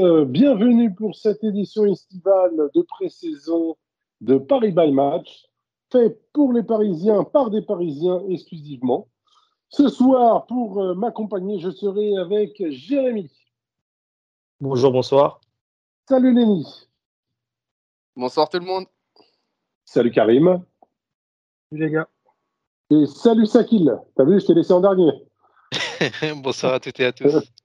tous, bienvenue pour cette édition estivale de pré-saison de Paris by Match, fait pour les Parisiens, par des Parisiens exclusivement. Ce soir, pour euh, m'accompagner, je serai avec Jérémy. Bonjour, bonsoir. Salut Lenny. Bonsoir tout le monde. Salut Karim. Salut les gars. Et salut Sakil. T'as vu, je t'ai laissé en dernier. bonsoir à toutes et à tous.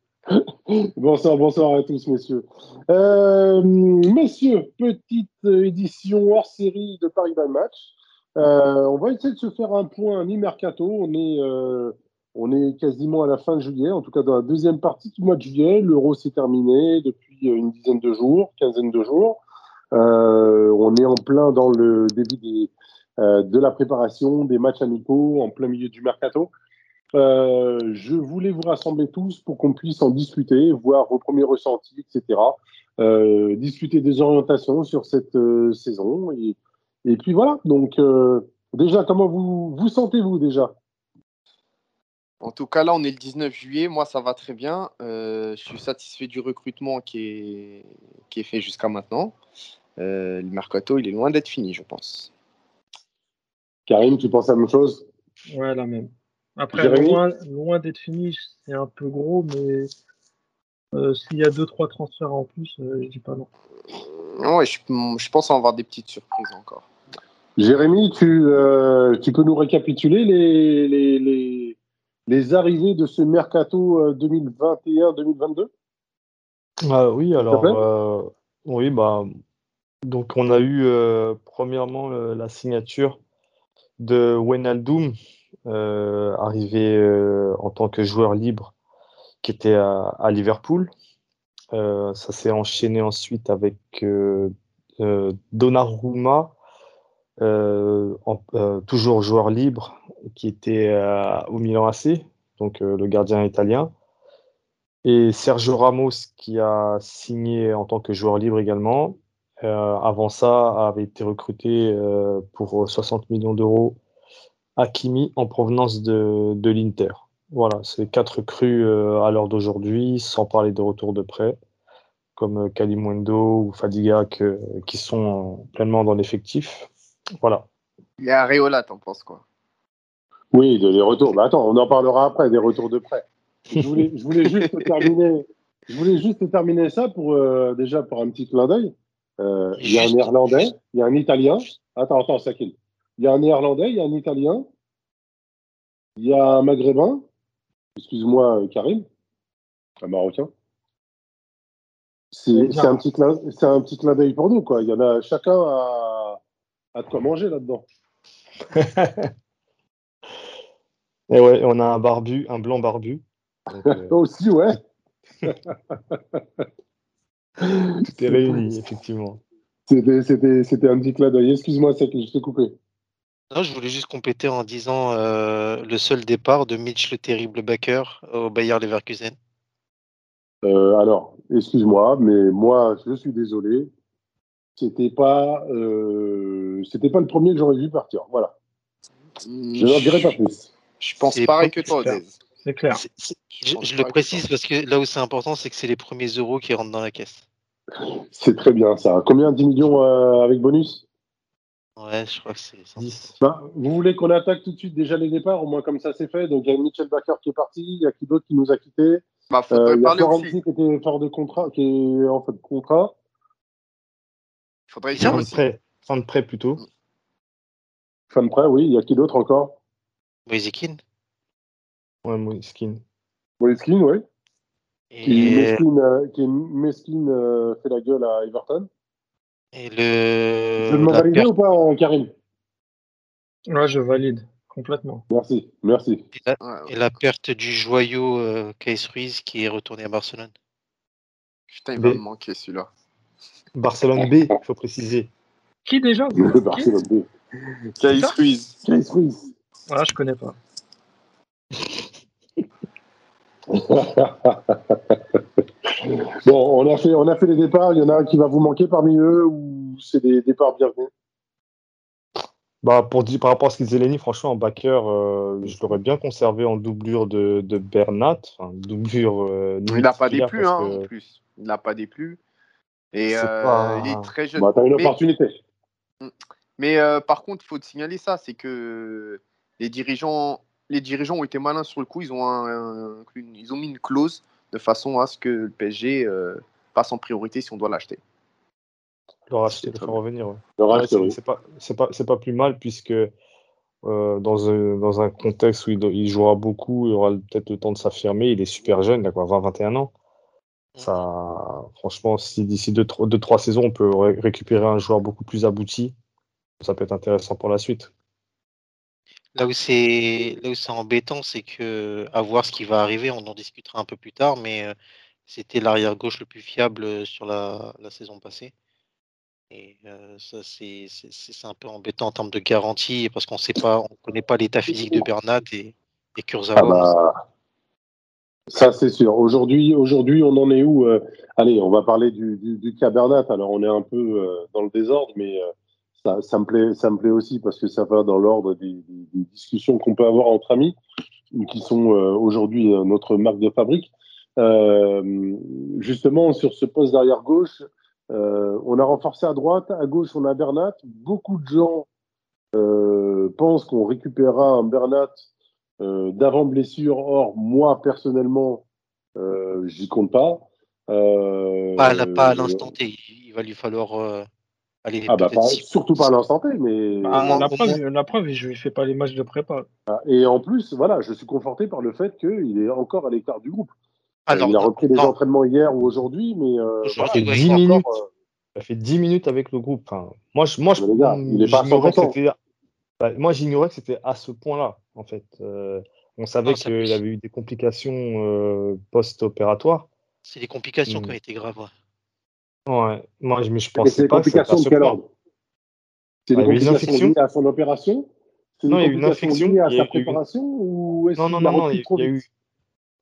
bonsoir, bonsoir à tous, messieurs. Euh, messieurs, petite édition hors série de Paris by Match. Euh, on va essayer de se faire un point mi-mercato. On est, euh, on est quasiment à la fin de juillet, en tout cas dans la deuxième partie du mois de juillet. L'euro s'est terminé depuis une dizaine de jours, quinzaine de jours. On est en plein dans le début de la préparation des matchs amicaux, en plein milieu du mercato. Je voulais vous rassembler tous pour qu'on puisse en discuter, voir vos premiers ressentis, etc. discuter des orientations sur cette saison et, et puis voilà, donc euh, déjà, comment vous vous sentez-vous déjà? En tout cas, là, on est le 19 juillet. Moi, ça va très bien. Euh, je suis satisfait du recrutement qui est, qui est fait jusqu'à maintenant. Euh, le mercato, il est loin d'être fini, je pense. Karim, tu penses à la même chose? Ouais, la même. Après, loin, loin d'être fini, c'est un peu gros, mais s'il y a deux, trois transferts en plus, je dis pas non. Ouais, je, je pense en avoir des petites surprises encore. Jérémy, tu, euh, tu peux nous récapituler les, les, les, les, arrivées de ce mercato 2021-2022 euh, ah, Oui, alors, euh, oui, bah, donc on a eu premièrement la signature de Wenaldoum, arrivé en tant que joueur libre qui était à, Liverpool. ça s'est enchaîné ensuite avec Donnarumma, euh, euh, toujours joueur libre, qui était euh, au Milan AC, donc le gardien italien. Et Sergio Ramos, qui a signé en tant que joueur libre également. avant ça, avait été recruté pour 60 millions d'euros Hakimi en provenance de, de l'Inter. Voilà, c'est quatre crues à l'heure d'aujourd'hui, sans parler de retour de prêt, comme Kalimundo ou Fadiga, qui sont pleinement dans l'effectif. Voilà. Il y a Areola, t'en penses quoi? Oui, de les retours. Bah, attends, on en parlera après, des retours de prêt. Je voulais, je voulais juste terminer. Je voulais juste terminer ça pour euh, déjà pour un petit clin d'œil. Euh, il y a un néerlandais, il y a un italien. Attends, attends, Sakil. Il y a un néerlandais, il y a un italien, il y a un maghrébin, excuse-moi euh, Karim, un marocain. C'est un petit clin, c'est un petit clin d'œil pour nous quoi. Il y en a chacun a de quoi manger là-dedans. Et ouais, on a un barbu, un blanc barbu. Euh, Aussi, ouais. Tout est réuni, effectivement. C'était un petit clin d'œil. Excuse-moi, c'est que je t'ai coupé. Non, je voulais juste compléter en disant euh, le seul départ de Mitch le terrible backer au Bayer Leverkusen. Euh, alors, excuse-moi, mais moi, je suis désolé c'était pas, euh, c'était pas le premier que j'aurais vu partir. Voilà. Je n'en dirai pas plus. Je pense pareil que toi, C'est clair. je, le précise parce que là où c'est important, c'est que c'est les premiers euros qui rentrent dans la caisse. C'est très bien ça. Combien 10 millions euh, avec bonus? Ouais, je crois que c'est 10. Bah, vous voulez qu'on attaque tout de suite déjà les départs Au moins comme ça c'est fait. Donc il y a Mitchell Baker qui est parti, il y a qui d'autre qui nous a quittés? Bah, euh, Il y a Florenzi qui était fort de contrat, qui est en fait de contrat. Faudrait fin, de prêt. fin de prêt plutôt. Fin de prêt, oui. Il y a qui d'autre encore? Moisekin. Ouais, Moiskin. Moiskin, oui. Et... Qui, euh, qui euh, fait la gueule à Everton. Et le. Je le valider ou pas, euh, Karim? Ouais, je valide complètement. Merci, merci. Et la, et la perte du joyau euh, Case Ruiz qui est retourné à Barcelone? Putain, il va me manquer celui-là. Barcelone B, il faut préciser. Qui déjà? Barcelone B. Case Ruiz. Case Ruiz. Voilà, je connais pas. bon, on a, fait, on a fait les départs. Il y en a un qui va vous manquer parmi eux ou c'est des départs bienvenus? Bah, pour dire, par rapport à ce qu'il disait Lenny, franchement, en backer, euh, je l'aurais bien conservé en doublure de, de Bernat. Enfin, doublure. Euh, il n'a pas des plus, hein, en plus. Il n'a pas des plus. Et euh, il est très jeune. Bah, as une opportunité. Mm. Mais par contre, il faut te signaler ça c'est que les dirigeants, les dirigeants ont été malins sur le coup. Ils ont, un, ils ont mis une clause de façon à ce que le PSG passe en priorité si on doit l'acheter. Le racheter, le faire revenir. Ouais. c'est pas, pas, pas, plus mal puisque euh, dans, un, dans, un, contexte où il, il, jouera beaucoup, il aura peut-être le temps de s'affirmer. Il est super jeune, il a quoi, 20-21 ans. Ça, franchement, si d'ici 2-3 saisons, on peut récupérer un joueur beaucoup plus abouti, ça peut être intéressant pour la suite. Là où c'est là où c'est embêtant, c'est que à voir ce qui va arriver, on en discutera un peu plus tard, mais euh, c'était l'arrière gauche le plus fiable sur la, la saison passée. Et ça, c'est un peu embêtant en termes de garantie parce qu'on on connaît pas l'état physique de Bernat et, et Kurzawa. Ah bah, ça, c'est sûr. Aujourd'hui, aujourd'hui, on en est où Allez, on va parler du, du, cas Bernat. Alors, on est un peu dans le désordre, mais ça, ça, me plaît, ça me plaît aussi parce que ça va dans l'ordre des, des, discussions qu'on peut avoir entre amis, qui sont aujourd'hui notre marque de fabrique. justement, sur ce poste d'arrière gauche, euh, on a renforcé à droite, à gauche on a Bernat. Beaucoup de gens euh, pensent qu'on récupérera un Bernat euh, d'avant blessure. Or, moi personnellement, j'y compte pas. pas, pas à l'instant T. Il va lui falloir aller. Ah bah surtout pas à l'instant T, mais bah, la, preuve, la, preuve, je lui fais pas les matchs de prépa. Ah, et en plus, voilà, je suis conforté par le fait qu'il est encore à l'écart du groupe il a repris les entraînements hier ou aujourd'hui, mais euh, ça, fait 10 minutes. Euh, fait 10 minutes avec le groupe. moi, je, moi, je, bah, moi, j'ignorais que c'était à ce point-là, en fait. Euh, on savait qu'il avait eu des complications post-opératoires. C'est des complications qui ont été graves. Ouais. Moi, je, je pensais pas que c'était à ce point. C'est des complications liées à son opération? Non, il y a eu une infection. liées à sa préparation ou Non, non, non, il y a eu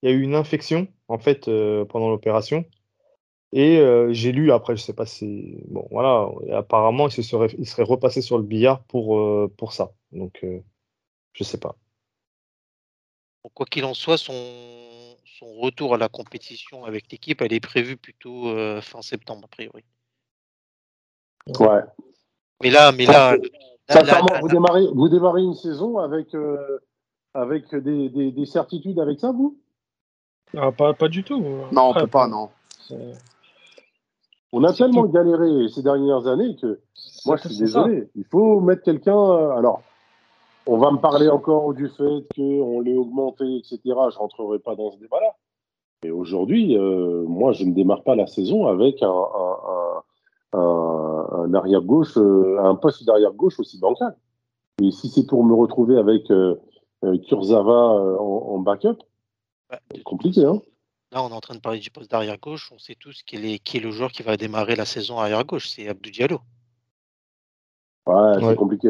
il y a eu une infection en fait euh, pendant l'opération. Et euh, j'ai lu après, je sais pas si bon voilà, apparemment il se serait, il serait repassé sur le billard pour euh, pour ça. Donc je sais pas. Quoi qu'il en soit, son, son retour à la compétition avec l'équipe, elle est prévue plutôt fin septembre a priori. Ouais. Mais là, mais là, vous démarrez, vous démarrez une saison avec avec des, des, des certitudes avec ça, vous? Ah, pas, pas, du tout. Non, on peut pas, non. On a tellement galéré ces dernières années que moi, je suis désolé. Il faut mettre quelqu'un. Euh, alors, on va me parler encore du fait qu'on l'ait augmenté, etc. Je ne rentrerai pas dans ce débat-là. Mais aujourd'hui, euh, moi, je ne démarre pas la saison avec un, un, un, arrière-gauche, euh, un poste d'arrière-gauche aussi bancal. Et si c'est pour me retrouver avec Kurzawa en, backup, c'est compliqué, hein Là, on est en train de parler du poste d'arrière gauche. On sait tous qui est, qui est le joueur qui va démarrer la saison arrière gauche. C'est Abdou Diallo. Ouais, c'est compliqué.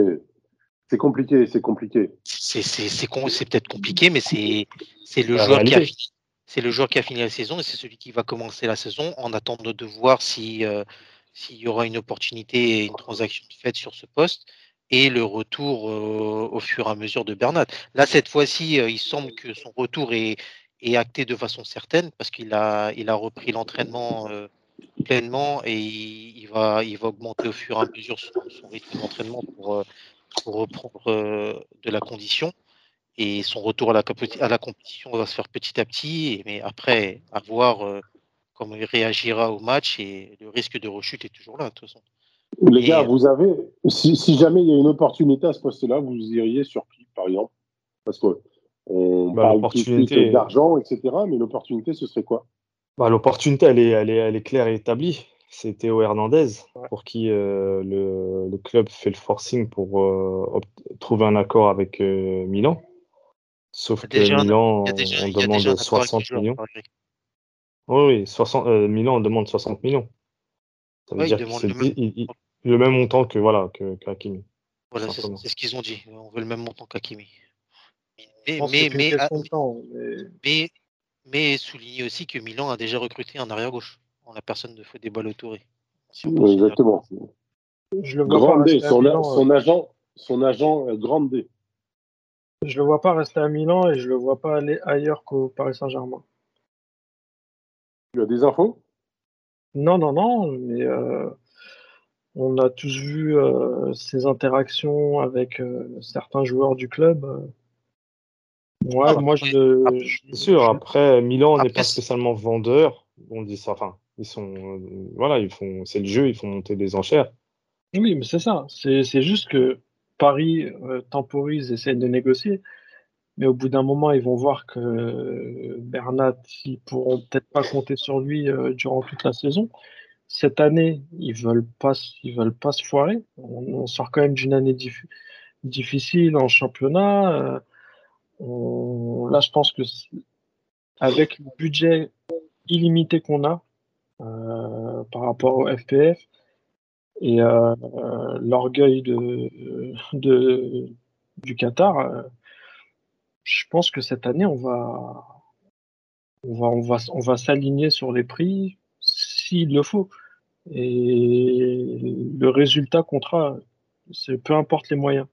C'est compliqué, c'est compliqué. C'est peut-être compliqué, mais c'est le joueur qui a fini. C'est le joueur qui a fini la saison et c'est celui qui va commencer la saison en attendant de voir si euh, s'il y aura une opportunité et une transaction faite sur ce poste et le retour euh, au fur et à mesure de Bernat. Là, cette fois-ci, euh, il semble que son retour est, est acté de façon certaine parce qu'il a, il a repris l'entraînement euh, pleinement et il, va, il va augmenter au fur et à mesure son, rythme d'entraînement pour, euh, pour, reprendre euh, de la condition. Et son retour à la, à la compétition va se faire petit à petit. mais après, à voir comment il réagira au match et le risque de rechute est toujours là, de toute façon. Les gars, vous avez, si, si, jamais il y a une opportunité à ce poste-là, vous iriez sur qui, par exemple? Parce que on bah, parle tout d'argent, etc. Mais l'opportunité, ce serait quoi? Bah, L'opportunité, elle est, elle, est, elle est claire et établie. C'est Théo Hernandez, pour qui euh, le, le, club fait le forcing pour euh, trouver un accord avec euh, Milan. Sauf que Milan, on demande 60 millions. Oui, oui 60, Milan, on demande 60 millions. Ça veut dire que c'est le, le, même montant que voilà que. Voilà, c'est ce qu'ils ont dit. On veut le même montant qu'Akimi. Mais, mais, mais, mais, mais souligner aussi que Milan a déjà recruté un arrière-gauche, en la personne de Fodé Balotouré. exactement. Je le vois pas son, son, euh. agent, son agent Grande. Je le vois pas rester à Milan et je le vois pas aller ailleurs qu'au Paris Saint-Germain. Tu as des infos? Non, non, non, mais euh, on a tous vu euh, ses interactions avec certains joueurs du club. Ouais, ah, moi je. C'est sûr, après, Milan n'est pas spécialement vendeur. On dit ça, enfin, ils sont. voilà, ils font. C'est le jeu, ils font monter des enchères. Oui, mais c'est ça. C'est juste que Paris euh, temporise, essaie de négocier, mais au bout d'un moment, ils vont voir que Bernat, ils pourront peut-être pas compter sur lui euh, durant toute la saison. Cette année, ils veulent pas, ils veulent pas se foirer. On, sort quand même d'une année difficile en championnat. Euh, là, je pense que avec le budget illimité qu'on a par rapport au FPF, et euh, l'orgueil de, de, du Qatar, euh, je pense que cette année, on va, on va, on va, on va s'aligner sur les prix s'il le faut. Et le résultat comptera, peu importe les moyens.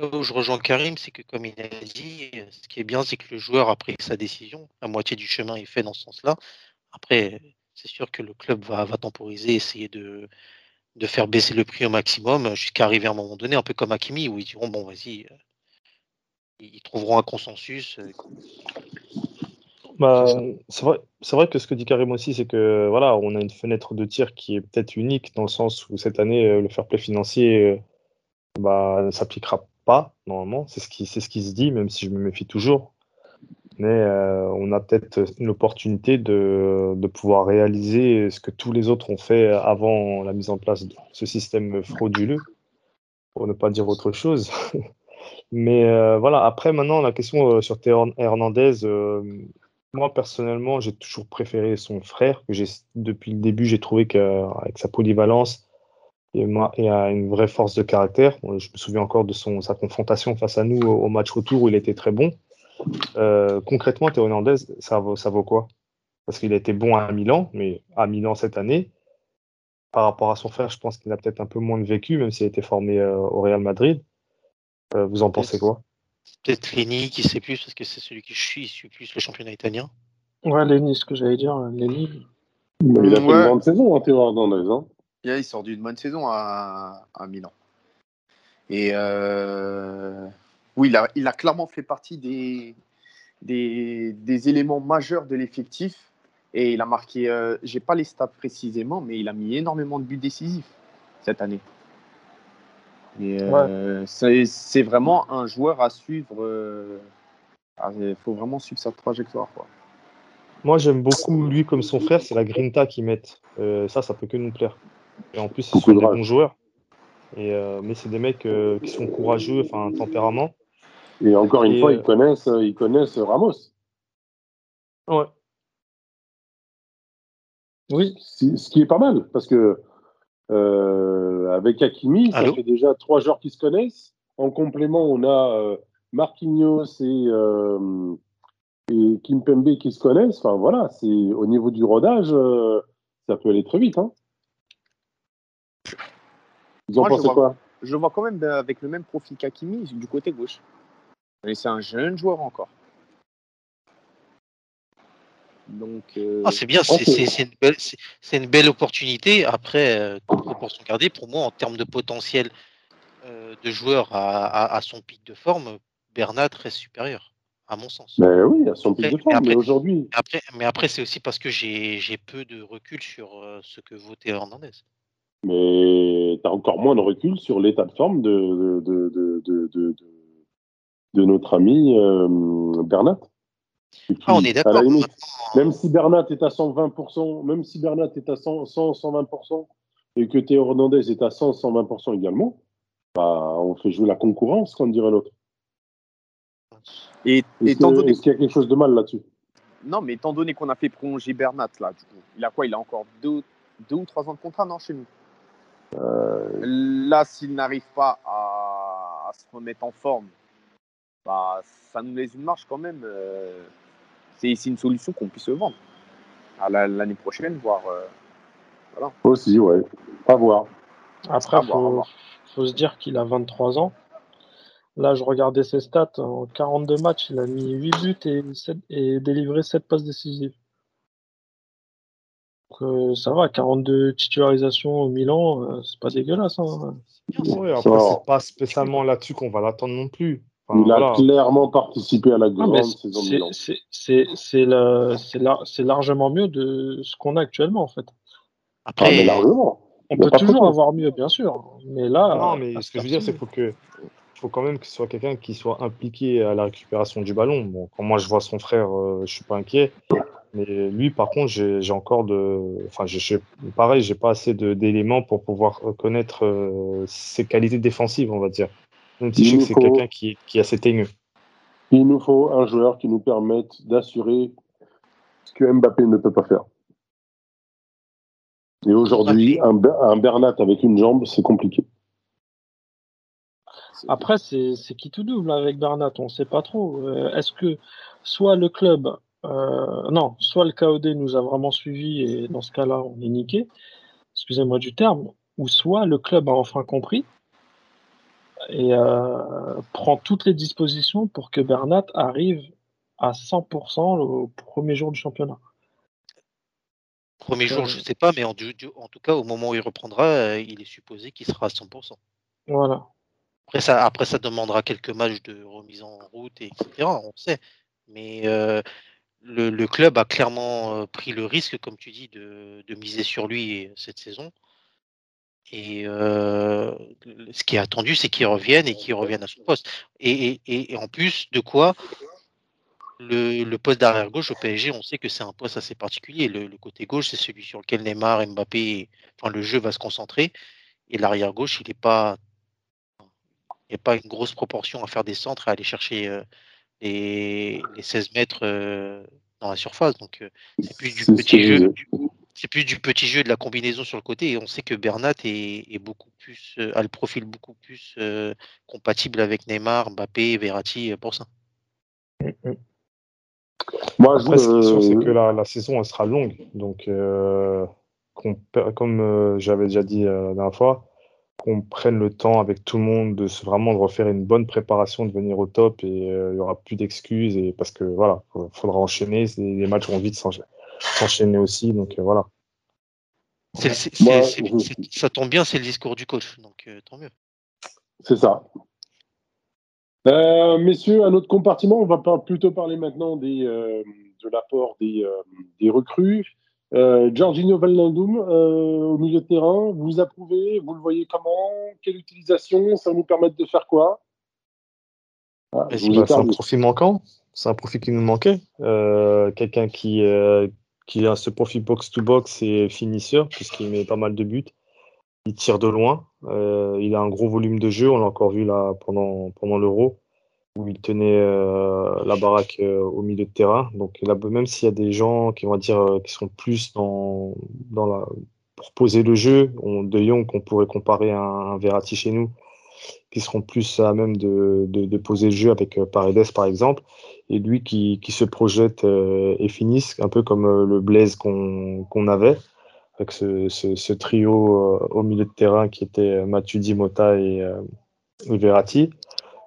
Je rejoins Karim, c'est que comme il a dit, ce qui est bien, c'est que le joueur a pris sa décision. La moitié du chemin est fait dans ce sens-là. Après, c'est sûr que le club va, temporiser, essayer de, faire baisser le prix au maximum jusqu'à arriver à un moment donné, un peu comme Akimi, où ils diront bon, vas-y, euh, ils trouveront un consensus. Euh, bah, c'est vrai, c'est vrai que ce que dit Karim aussi, c'est que voilà, on a une fenêtre de tir qui est peut-être unique dans le sens où cette année, euh, le fair play financier bah, ne s'appliquera normalement. C'est ce qui, c'est ce qui se dit, même si je me méfie toujours mais euh, on a peut-être une opportunité de, de, pouvoir réaliser ce que tous les autres ont fait avant la mise en place de ce système frauduleux, pour ne pas dire autre chose. mais euh, voilà, après maintenant, la question euh, sur Théo Hernandez, moi personnellement, j'ai toujours préféré son frère, que j'ai depuis le début, j'ai trouvé qu'avec sa polyvalence, et, et a une vraie force de caractère. Je me souviens encore de son, sa confrontation face à nous au match retour où il était très bon. Euh, concrètement, Théo Hernandez, ça vaut, ça vaut quoi? Parce qu'il a été bon à Milan, mais à Milan cette année, par rapport à son frère, je pense qu'il a peut-être un peu moins de vécu, même s'il a été formé euh, au Real Madrid. Euh, vous en pensez quoi? Peut-être Lenny qui sait plus, parce que c'est celui qui suit, il suit plus le championnat italien. Ouais, Lenny, ce que j'allais dire, Lenny. il a fait une bonne saison, hein, Théo Hernandez. Hein. Il sort d'une bonne saison à, à Milan. Et euh, oui, il a, clairement fait partie des, des, éléments majeurs de l'effectif. Et il a marqué, euh, j'ai pas les stats précisément, mais il a mis énormément de buts décisifs cette année. Euh, c'est vraiment un joueur à suivre. Euh, il faut vraiment suivre sa trajectoire. Moi, j'aime beaucoup lui comme son frère, c'est la grinta qu'ils mettent. ça, ça peut que nous plaire. Et en plus, c'est des bons joueurs. Et, mais c'est des mecs qui sont courageux, enfin, tempérament. Et encore une fois, ils, euh, connaissent, ils connaissent Ramos. Ouais. Oui. Ce qui est pas mal, parce que euh, avec Hakimi, ça fait déjà trois joueurs qui se connaissent. En complément, on a euh, Marquinhos et, euh, et Kimpembe qui se connaissent. Enfin voilà, c'est au niveau du rodage, ça peut aller très vite. Hein. Vous en pensez quoi? Je le vois quand même avec le même profil qu'Hakimi du côté gauche. Mais c'est un jeune joueur encore. Donc, euh, ah, c'est bien, c'est une, belle, une, belle opportunité. Après, euh, proportion gardée, pour moi, en termes de potentiel euh, de joueur à, son pic de forme, Bernat reste supérieur, à mon sens. Mais oui, à son pic de forme, mais, aujourd'hui. Après, mais après, c'est aussi parce que j'ai peu de recul sur ce que vaut Théo Hernandez. Mais tu as encore moins de recul sur l'état de forme de, de, de de notre ami euh, Bernat. Ah, on est d'accord. Même si Bernat est à 120%, même si Bernat est à 100, 120%, et que Théo Hernandez est à 100, 120% également, bah, on fait jouer la concurrence, comme dirait l'autre. Et, Est-ce qu'il y a quelque chose de mal là-dessus? Non, mais étant donné qu'on a fait prolonger Bernat, là, il a quoi? Il a encore deux, deux ou trois ans de contrat, non, chez nous? Là, s'il n'arrive pas à, se remettre en forme bah, ça nous laisse une marche quand même. Euh, c'est une solution qu'on puisse vendre à l'année prochaine, voire. euh, voilà. Aussi, ouais. À voir. Après, À il faut, faut se dire qu'il a 23 ans. Là, je regardais ses stats. En 42 matchs, il a mis 8 buts et délivré 7 passes décisives. Donc, euh, ça va, 42 titularisations au Milan, euh, c'est pas dégueulasse. hein. C'est bien, ça. Ouais, après, c'est pas spécialement là-dessus qu'on va l'attendre non plus. Enfin, Il a voilà. clairement participé à la Ah, grande mais saison de c'est- Milan. c'est- c'est c'est la- c'est la- c'est largement mieux de ce qu'on a actuellement, en fait. Ah, mais Après, largement. On peut toujours avoir mieux, bien sûr. Mais là. Non, mais ce que je veux dire, c'est qu'il faut que faut quand même que ce soit quelqu'un qui soit impliqué à la récupération du ballon. Bon, quand moi je vois son frère, euh, je suis pas inquiet. Mais lui, par contre, j'ai encore de. Enfin, j'ai- pareil, j'ai pas assez de- d'éléments pour pouvoir reconnaître euh, ses qualités défensives, on va dire. Même si Il je sais que c'est faut- quelqu'un qui, qui est assez teigneux. Il nous faut un joueur qui nous permette d'assurer ce que Mbappé ne peut pas faire. Et aujourd'hui, un, Ber- un Bernat avec une jambe, c'est compliqué. Après, c'est c'est qui tout double avec Bernat, on ne sait pas trop. Euh, Est-ce que soit le club, euh, non, soit le KOD nous a vraiment suivis et dans ce cas-là, on est niqué, excusez-moi du terme, ou soit le club a enfin compris et euh, prend toutes les dispositions pour que Bernat arrive à 100% au premier jour du championnat. premier jour, je ne sais pas, mais en, du- du- en tout cas, au moment où il reprendra, euh, il est supposé qu'il sera à 100%. Voilà. Après ça, après, ça demandera quelques matchs de remise en route, et etc. On sait. Mais euh, le, club a clairement euh, pris le risque, comme tu dis, de, miser sur lui euh, cette saison. Et euh, ce qui est attendu, c'est qu'il revienne et qu'il revienne à son poste. Et, en plus de quoi, le, poste d'arrière gauche au PSG, on sait que c'est un poste assez particulier. Le, côté gauche, c'est celui sur lequel Neymar, Mbappé, enfin le jeu va se concentrer. Et l'arrière gauche, il n'est pas, il n'y a pas une grosse proportion à faire des centres et à aller chercher les, les 16 mètres euh, dans la surface. Donc euh, c'est plus du petit je jeu, du- c'est plus du petit jeu de la combinaison sur le côté. Et on sait que Bernat est, est beaucoup plus, euh, a le profil beaucoup plus euh, compatible avec Neymar, Mbappé, Verratti euh, pour ça. Moi, je, Après, ce qui est sûr, c'est que la, la saison, elle sera longue. Donc, euh, comme euh, j'avais déjà dit euh, la dernière fois, qu'on prenne le temps avec tout le monde de se, vraiment de refaire une bonne préparation, de venir au top et euh, il n'y aura plus d'excuses. Et parce que voilà, il faudra enchaîner. Les matchs vont vite s'encha- s'enchaîner aussi. Donc, euh, voilà. Je- ça tombe bien, c'est le discours du coach. Donc euh, tant mieux. c'est ça. Euh, messieurs, un autre compartiment, on va plutôt parler maintenant des, euh, de l'apport des, euh, des recrues. Euh, Giorgino euh, au milieu de terrain, vous approuvez, vous le voyez comment Quelle utilisation Ça va nous permettre de faire quoi? Ah, Bah, c'est un profil manquant? C'est un profil qui nous manquait. Euh, Quelqu'un qui, euh, qui a ce profil box-to-box et finisseur, puisqu'il met pas mal de buts. Il tire de loin. Il a un gros volume de jeu. On l'a encore vu là pendant, pendant l'Euro, où il tenait euh, la baraque euh, au milieu de terrain. Donc là, même s'il y a des gens qui vont dire euh, qui sont plus dans, dans la, pour poser le jeu, on, De Jong qu'on pourrait comparer à un, Verratti chez nous, qui seront plus à même de, de, poser le jeu avec Paredes par exemple, et lui qui, qui se projette et finisse, un peu comme le Blaise qu'on qu'on avait, avec ce, ce, trio au milieu de terrain qui était Matuidi, Mota et, et Verratti.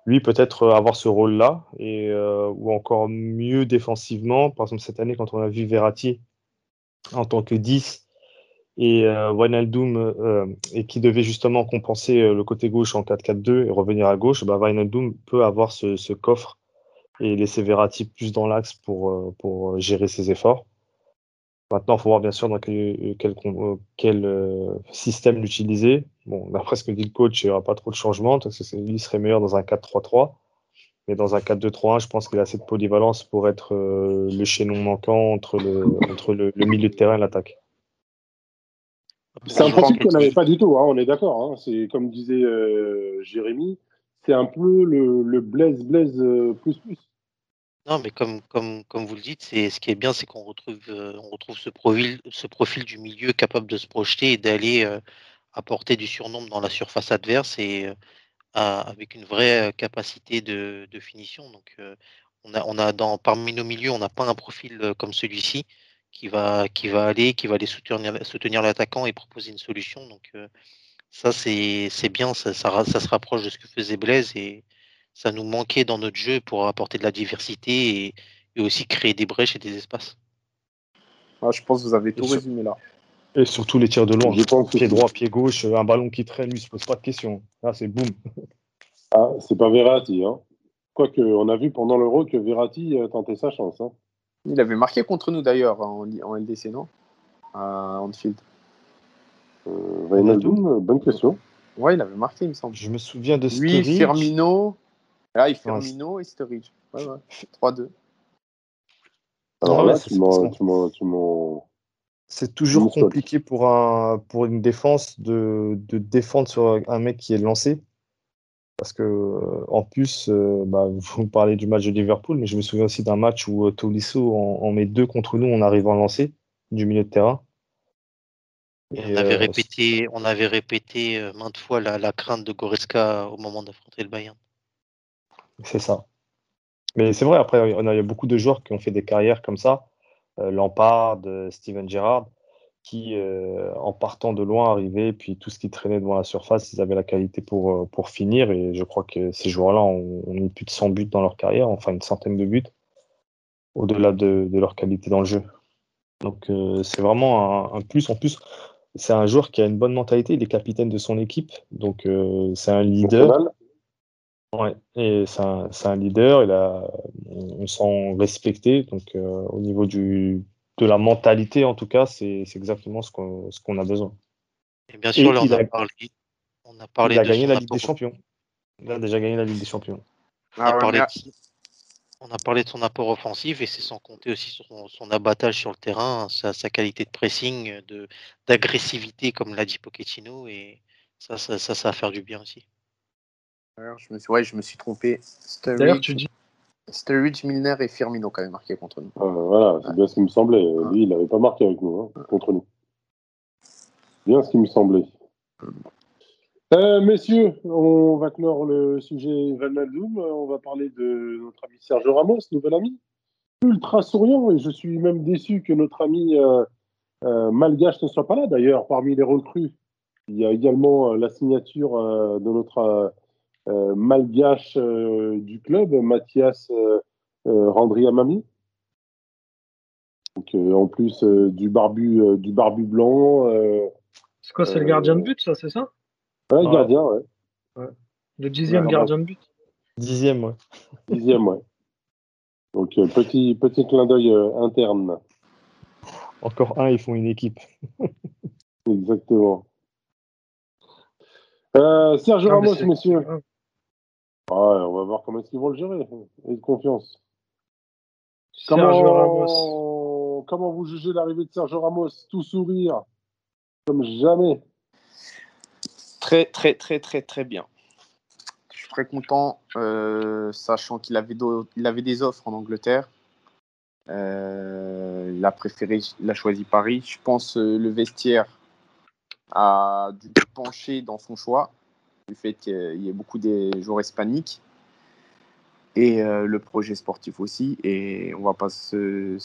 Lui peut-être euh, avoir ce rôle-là, et euh, ou encore mieux défensivement. Par exemple cette année quand on a vu Verratti en tant que 10 et euh, euh, et qui devait justement compenser le côté gauche en 4-4-2 et revenir à gauche, bah, peut avoir ce, coffre et laisser Verratti plus dans l'axe pour gérer ses efforts. Maintenant, il faut voir bien sûr dans quel, euh, quel, euh, système l'utiliser. Bon, d'après ce que dit le coach, il n'y aura pas trop de changements, parce que c'est- lui serait meilleur dans un 4-3-3. Mais dans un 4-2-3-1, je pense qu'il a assez de polyvalence pour être euh, le chaînon manquant entre le, entre le, le milieu de terrain et l'attaque. C'est un que qu'on n'avait pas du tout, hein, on est d'accord. hein. C'est comme disait euh, Jérémy, c'est un peu le, le Blaise Blaise euh, plus plus. Non, mais comme, comme, comme vous le dites, c'est ce qui est bien, c'est qu'on retrouve, euh, on retrouve ce profil, ce profil du milieu capable de se projeter et d'aller euh, apporter du surnombre dans la surface adverse et euh, avec une vraie capacité de, de finition. Donc, On a, on a dans, parmi nos milieux, on n'a pas un profil comme celui-ci qui va, qui va aller, qui va aller soutenir, soutenir l'attaquant et proposer une solution. Donc ça, c'est bien, ça, ça, ça, se rapproche de ce que faisait Blaise et ça nous manquait dans notre jeu pour apporter de la diversité et, et aussi créer des brèches et des espaces. Ah, je pense que vous avez tout résumé là. Et surtout les tirs de loin. pied droit, pied gauche, un ballon qui traîne, lui, ne se pose pas de questions. Là, c'est boum. Ah, c'est pas Verratti. Hein. Quoique, on a vu pendant l'Euro que Verratti tentait sa chance. Hein. Il avait marqué contre nous d'ailleurs en, en, LDC, non? À Anfield. Euh, bonne question. Ouais, il avait marqué, il me semble. Je me souviens de Lui, Firmino. Ah, il Firmino et Sturridge. Ouais, ouais. 3-2. Alors là, tu c'est toujours compliqué pour, un, pour une défense de, de, défendre sur un mec qui est lancé. Parce que, euh, en plus, euh, bah, vous parlez du match de Liverpool, mais je me souviens aussi d'un match où euh, Tolisso en, met deux contre nous en arrivant à lancer du milieu de terrain. on, avait répété, on avait répété maintes fois la, la crainte de Goretzka au moment d'affronter le Bayern. C'est ça. Mais c'est vrai, après, on a, il y a beaucoup de joueurs qui ont fait des carrières comme ça. Euh, Lampard, euh, Steven Gerrard, qui, euh, en partant de loin, arrivaient, puis tout ce qui traînait devant la surface, ils avaient la qualité pour, pour finir. Et je crois que ces joueurs-là ont, ont, mis plus de 100 buts dans leur carrière, enfin une centaine de buts, au-delà de, de, leur qualité dans le jeu. Donc c'est vraiment un, un, plus. En plus, c'est un joueur qui a une bonne mentalité, il est capitaine de son équipe, donc c'est un leader. Ouais, et c'est un, un, leader, il a, on, sent respecté, donc euh, au niveau du, de la mentalité en tout cas, c'est exactement ce qu'on qu'on a besoin. Et bien sûr, là, on, a, parlé, on a parlé il a gagné la Ligue des Champions. Il a déjà gagné la Ligue des Champions. On a, ah parlé, de, on a parlé de son apport offensif et c'est sans compter aussi son, son, abattage sur le terrain, sa, sa qualité de pressing, d'agressivité, comme l'a dit Pochettino, et ça, ça, ça, ça va faire du bien aussi. Je me suis, ouais, je me suis trompé. D'ailleurs, tu dis. Sturridge, Milner et Firmino quand même marqué contre nous. Ah, voilà, c'est bien ce qui me semblait. Lui, il n'avait pas marqué avec nous, hein, contre nous. Bien ce qui me semblait. Euh, messieurs, on va clore le sujet Vanaldoum. On va parler de notre ami Sergio Ramos, nouvel ami. Ultra souriant, et je suis même déçu que notre ami euh, euh, Malgache ne soit pas là. D'ailleurs, parmi les recrues, il y a également la signature de notre euh, malgache euh, du club, Mathias euh, Randriamami. Donc, en plus du barbu, du barbu blanc. c'est quoi, c'est le gardien de but, ça, c'est ça? Ouais, le gardien, ouais. ouais. Le dixième gardien de but? Dixième, ouais. Dixième, ouais. Donc, petit, petit clin d'œil interne. Encore un, ils font une équipe. Exactement. Euh, Serge Ramos, messieurs. Ouais, on va voir comment est-ce qu'ils vont le gérer. Et de confiance. Comment, Ramos. comment vous jugez l'arrivée de Sergio Ramos Tout sourire, comme jamais? Très, très, très, très, très bien. Je suis très content, euh, sachant qu'il avait, il avait des offres en Angleterre. Euh, il a préféré, il a choisi Paris. Je pense euh, le vestiaire a dû pencher dans son choix du fait qu'il y ait beaucoup des joueurs hispaniques et euh, le projet sportif aussi. Et on va pas se,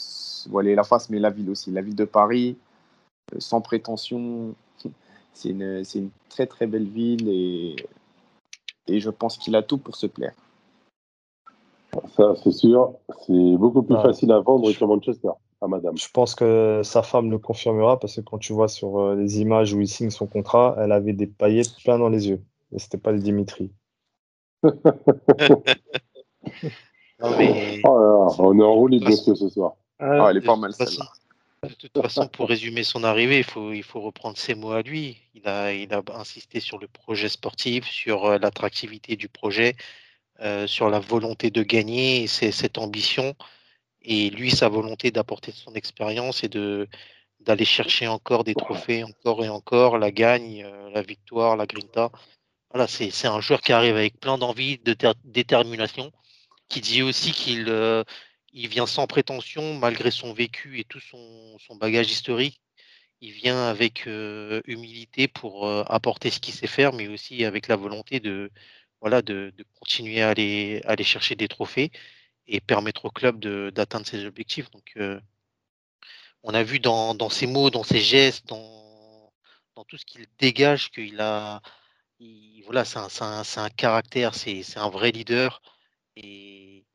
voiler la face, mais la ville aussi. La ville de Paris, euh, sans prétention, c'est une, une, très très belle ville et, et je pense qu'il a tout pour se plaire. Ça, c'est sûr. C'est beaucoup plus facile à vendre que Manchester. À madame. Je pense que sa femme le confirmera parce que quand tu vois sur euh, les images où il signe son contrat, elle avait des paillettes plein dans les yeux. Et c'était pas le Dimitri. mais... oh on est en roue libre ce soir. Ah, elle est pas mal De toute façon, pour résumer son arrivée, il faut, il faut reprendre ses mots à lui. Il a, il a insisté sur le projet sportif, sur euh, l'attractivité du projet, euh, sur la volonté de gagner, c'est cette ambition. Et lui, sa volonté d'apporter son expérience et de d'aller chercher encore des trophées, encore et encore, la gagne, euh, la victoire, la grinta. Voilà, c'est un joueur qui arrive avec plein d'envie, de détermination, qui dit aussi qu'il euh, il vient sans prétention, malgré son vécu et tout son, son bagage historique. Il vient avec euh, humilité pour euh, apporter ce qu'il sait faire, mais aussi avec la volonté de, voilà, de, de continuer à aller, aller chercher des trophées. et permettre au club d'atteindre ses objectifs. Donc, on a vu dans, dans, ses mots, dans ses gestes, dans, dans tout ce qu'il dégage, qu'il a. voilà, c'est un, un, un, caractère, c'est un vrai leader. Et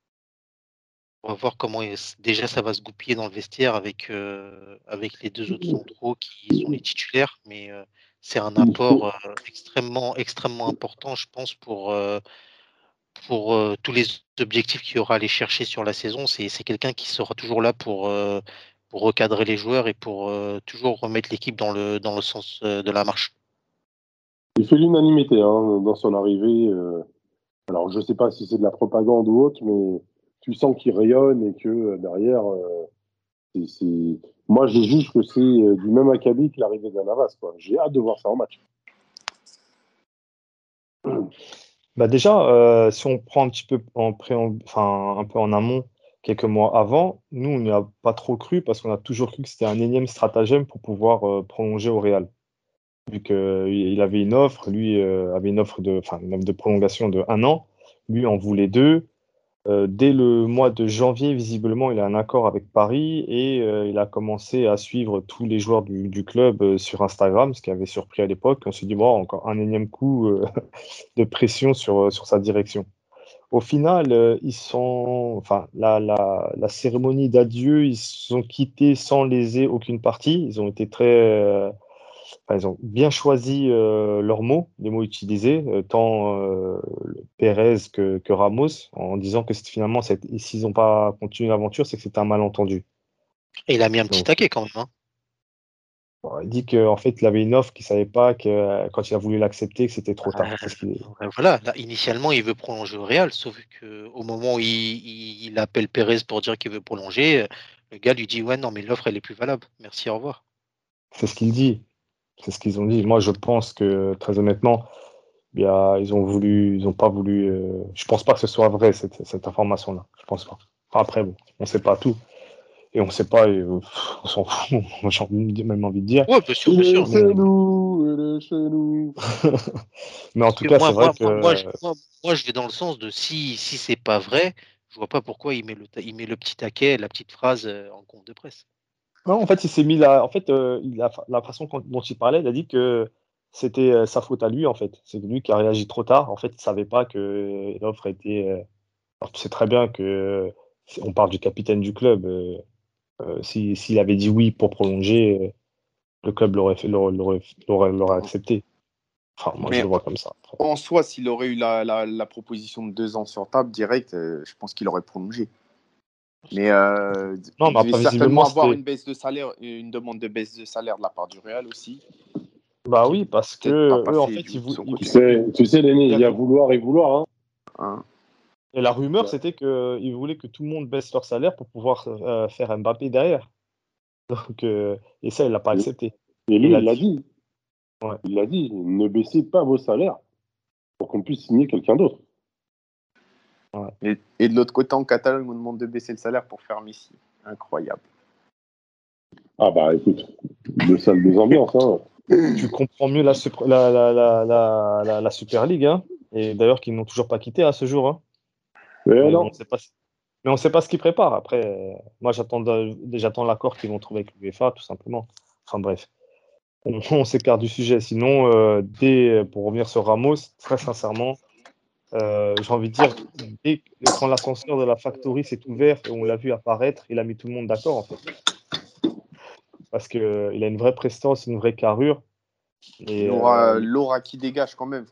on va voir comment déjà ça va se goupiller dans le vestiaire avec, euh, avec les deux autres centraux qui sont les titulaires. Mais euh, c'est un apport extrêmement, extrêmement important, je pense, pour pour euh, tous les objectifs qu'il y aura à aller chercher sur la saison. C'est quelqu'un qui sera toujours là pour, euh, pour recadrer les joueurs et pour euh, toujours remettre l'équipe dans le, dans le sens de la marche. Il fait l'unanimité hein, dans son arrivée. alors, je ne sais pas si c'est de la propagande ou autre, mais tu sens qu'il rayonne et que derrière, moi, je juge que c'est du même acabit que l'arrivée d'Anavas. J'ai hâte de voir ça en match. Bah déjà, euh, si on prend un petit peu en enfin, un peu en amont, quelques mois avant, nous, on n'y a pas trop cru parce qu'on a toujours cru que c'était un énième stratagème pour pouvoir euh, prolonger au Real. Vu qu'il avait une offre, lui euh, avait une offre de, de prolongation de un an, lui en voulait deux. Euh, dès le mois de janvier, visiblement, il a un accord avec Paris et euh, il a commencé à suivre tous les joueurs du, club euh, sur Instagram, ce qui avait surpris à l'époque. On s'est dit, bon, encore un énième coup de pression sur, sur sa direction. Au final, ils sont, enfin, la, la, la cérémonie d'adieu, ils sont quittés sans léser aucune partie. Ils ont été très ils ont bien choisi euh, leurs mots, les mots utilisés, euh, tant euh, Pérez que, Ramos, en disant que finalement, s'ils n'ont pas continué l'aventure, c'est que c'était un malentendu. Et il a mis un petit taquet quand même. Hein. il dit qu'en fait, il avait une offre qu'il ne savait pas, que quand il a voulu l'accepter, que c'était trop tard. Ah, voilà, initialement, il veut prolonger au Real, sauf qu'au moment où il, il, appelle Pérez pour dire qu'il veut prolonger, le gars lui dit Ouais, non, mais l'offre, elle est plus valable. Merci, au revoir. C'est ce qu'il dit. C'est ce qu'ils ont dit. Moi, je pense que, très honnêtement, ils ont voulu, ils n'ont pas voulu. Euh, je pense pas que ce soit vrai cette, cette information-là. Je pense pas. après, bon, on ne sait pas tout et on ne sait pas. Et, on s'en fout. J'ai même envie de dire. Ouais, bien sûr, bien sûr. Chez nous, chez nous. Mais en tout cas, c'est vrai moi, que. Moi, je, moi, je vais dans le sens de si si c'est pas vrai, je vois pas pourquoi il met le il met le petit taquet, la petite phrase euh, en compte de presse en fait, il s'est mis là. En fait, euh, la façon dont il parlait, il a dit que c'était euh, sa faute à lui. En fait, c'est lui qui a réagi trop tard. En fait, il savait pas que l'offre était. Euh, alors, tu sais très bien que on parle du capitaine du club. S'il avait dit oui pour prolonger, le club l'aurait accepté. Enfin, moi, je le vois comme ça. En soi, s'il aurait eu la, la, proposition de deux ans sur table direct, je pense qu'il aurait prolongé. Mais euh, non, il devait certainement avoir une baisse de salaire, une demande de baisse de salaire de la part du Real aussi. Bah oui, parce que eux, en fait, ils, tu sais, tu sais, il y a vouloir et vouloir. Hein. Hein. Et la rumeur, c'était qu'ils voulaient que tout le monde baisse leur salaire pour pouvoir euh, faire Mbappé derrière. Donc, euh, et ça, il l'a pas accepté. Et lui, il l'a dit. Ouais. Il l'a dit. Ne baissez pas vos salaires pour qu'on puisse signer quelqu'un d'autre. Et, de l'autre côté, en Catalogne, on demande de baisser le salaire pour faire Messi. Incroyable. Ah bah écoute, deux salles, deux ambiances. Hein. Tu comprends mieux la, la, la, Super League. Hein. Et d'ailleurs, qu'ils n'ont toujours pas quitté à ce jour. Hein. Mais, on ne sait pas ce qu'ils préparent. Après, moi, j'attends l'accord qu'ils vont trouver avec l'UEFA, tout simplement. Enfin bref, on, s'écarte du sujet. Sinon, euh, dès, pour revenir sur Ramos, très sincèrement, euh, j'ai envie de dire, dès, quand l'ascenseur de la factory s'est ouvert et on l'a vu apparaître, il a mis tout le monde d'accord en fait. Parce qu'il euh, a une vraie prestance, une vraie carrure. Euh, l'aura qui dégage quand même.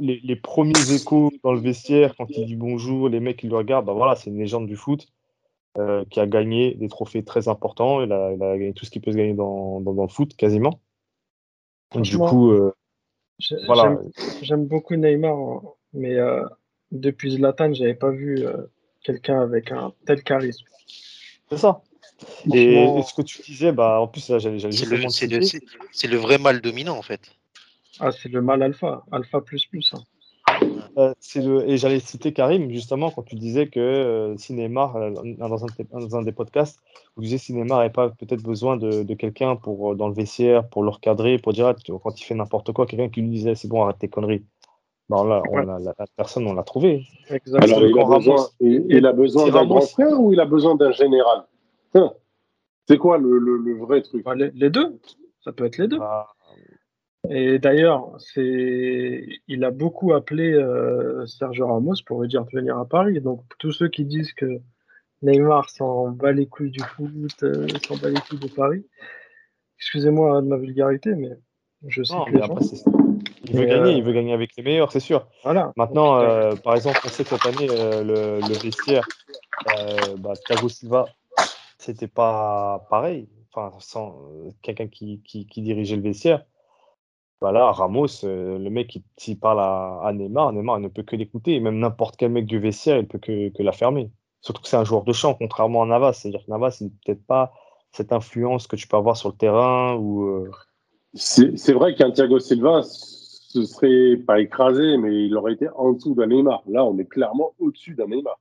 les, premiers échos dans le vestiaire, quand il dit bonjour, les mecs qui le regardent, bah voilà, c'est une légende du foot qui a gagné des trophées très importants. Il a, gagné tout ce qu'il peut se gagner dans, dans, le foot quasiment. Du coup, voilà. J'aime beaucoup Neymar mais euh, depuis Zlatan, j'avais pas vu euh, quelqu'un avec un tel charisme. C'est ça. Et, ce que tu disais, bah, en plus, j'allais C'est le, c'est le, vrai mal dominant, en fait. Ah, c'est le mal alpha, alpha plus plus. Hein. Euh, le, et j'allais citer Karim, justement, quand tu disais que euh, Cinéma, dans, un, dans, un, des podcasts, vous disiez Cinéma n'avait pas peut-être besoin de, de quelqu'un pour dans le vestiaire, pour le recadrer, pour dire, ah, quand il fait n'importe quoi, quelqu'un qui lui disait c'est bon, arrête tes conneries. Là, on a, la, la personne, on l'a trouvé. Exactement. Alors, il a besoin, il, il a besoin d'un grand frère ou il a besoin d'un général? Hein. C'est quoi le, le- le vrai truc? Bah, les, les deux, ça peut être les deux. Bah, Et d'ailleurs, c'est, il a beaucoup appelé euh, Sergio Ramos pour lui dire de venir à Paris. Donc tous ceux qui disent que Neymar s'en bat les couilles du foot, euh, s'en bat les couilles de Paris, excusez-moi de ma vulgarité, mais je sais non, que après, il veut gagner, euh, il veut gagner avec les meilleurs, c'est sûr. Voilà. Maintenant, euh, par exemple, on sait que cette année, euh, le, le vestiaire, euh, bah, Thiago Silva, c'était pas pareil. Enfin, sans euh, quelqu'un qui, qui, qui dirigeait le vestiaire. Voilà, Ramos, euh, le mec, il- s'il parle à, à Neymar, Neymar il ne peut que l'écouter. Et même n'importe quel mec du vestiaire, il peut que, que la fermer. Surtout que c'est un joueur de champ, contrairement à Navas. C'est-à-dire que Navas, il n'a peut-être pas cette influence que tu peux avoir sur le terrain. Ou, euh, C'est vrai qu'un Thiago Silva ce serait pas écrasé, mais il aurait été en dessous d'un Neymar. Là, on est clairement au-dessus d'un Neymar.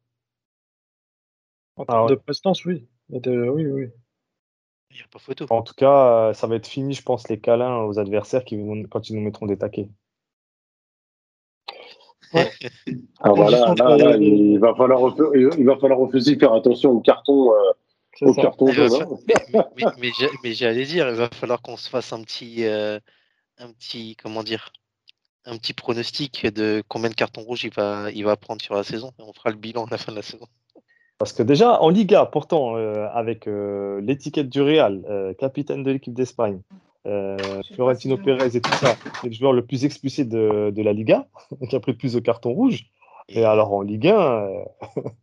en Ah termes ouais. de prestance, oui. De- oui, oui. Il n'y a pas photo. En tout cas, euh, ça va être fini, je pense, les câlins aux adversaires qui vont, quand ils nous mettront des taquets. Ah, voilà, là, là, il va falloir il va falloir aussi faire attention au carton, euh, au ça. carton mais mais, mais j'ai- mais j'allais dire, il va falloir qu'on se fasse un petit, euh, un petit, comment dire, un petit pronostic de combien de cartons rouges il va, il va prendre sur la saison. Et on fera le bilan à la fin de la saison. Parce que déjà, en Liga, pourtant, euh, avec euh, l'étiquette du Real, euh, capitaine de l'équipe d'Espagne, euh, Florentino Pérez et tout ça, c'est le joueur le plus expulsé de, de la Liga, qui a pris le plus de cartons rouges. Et alors en Ligue 1, euh,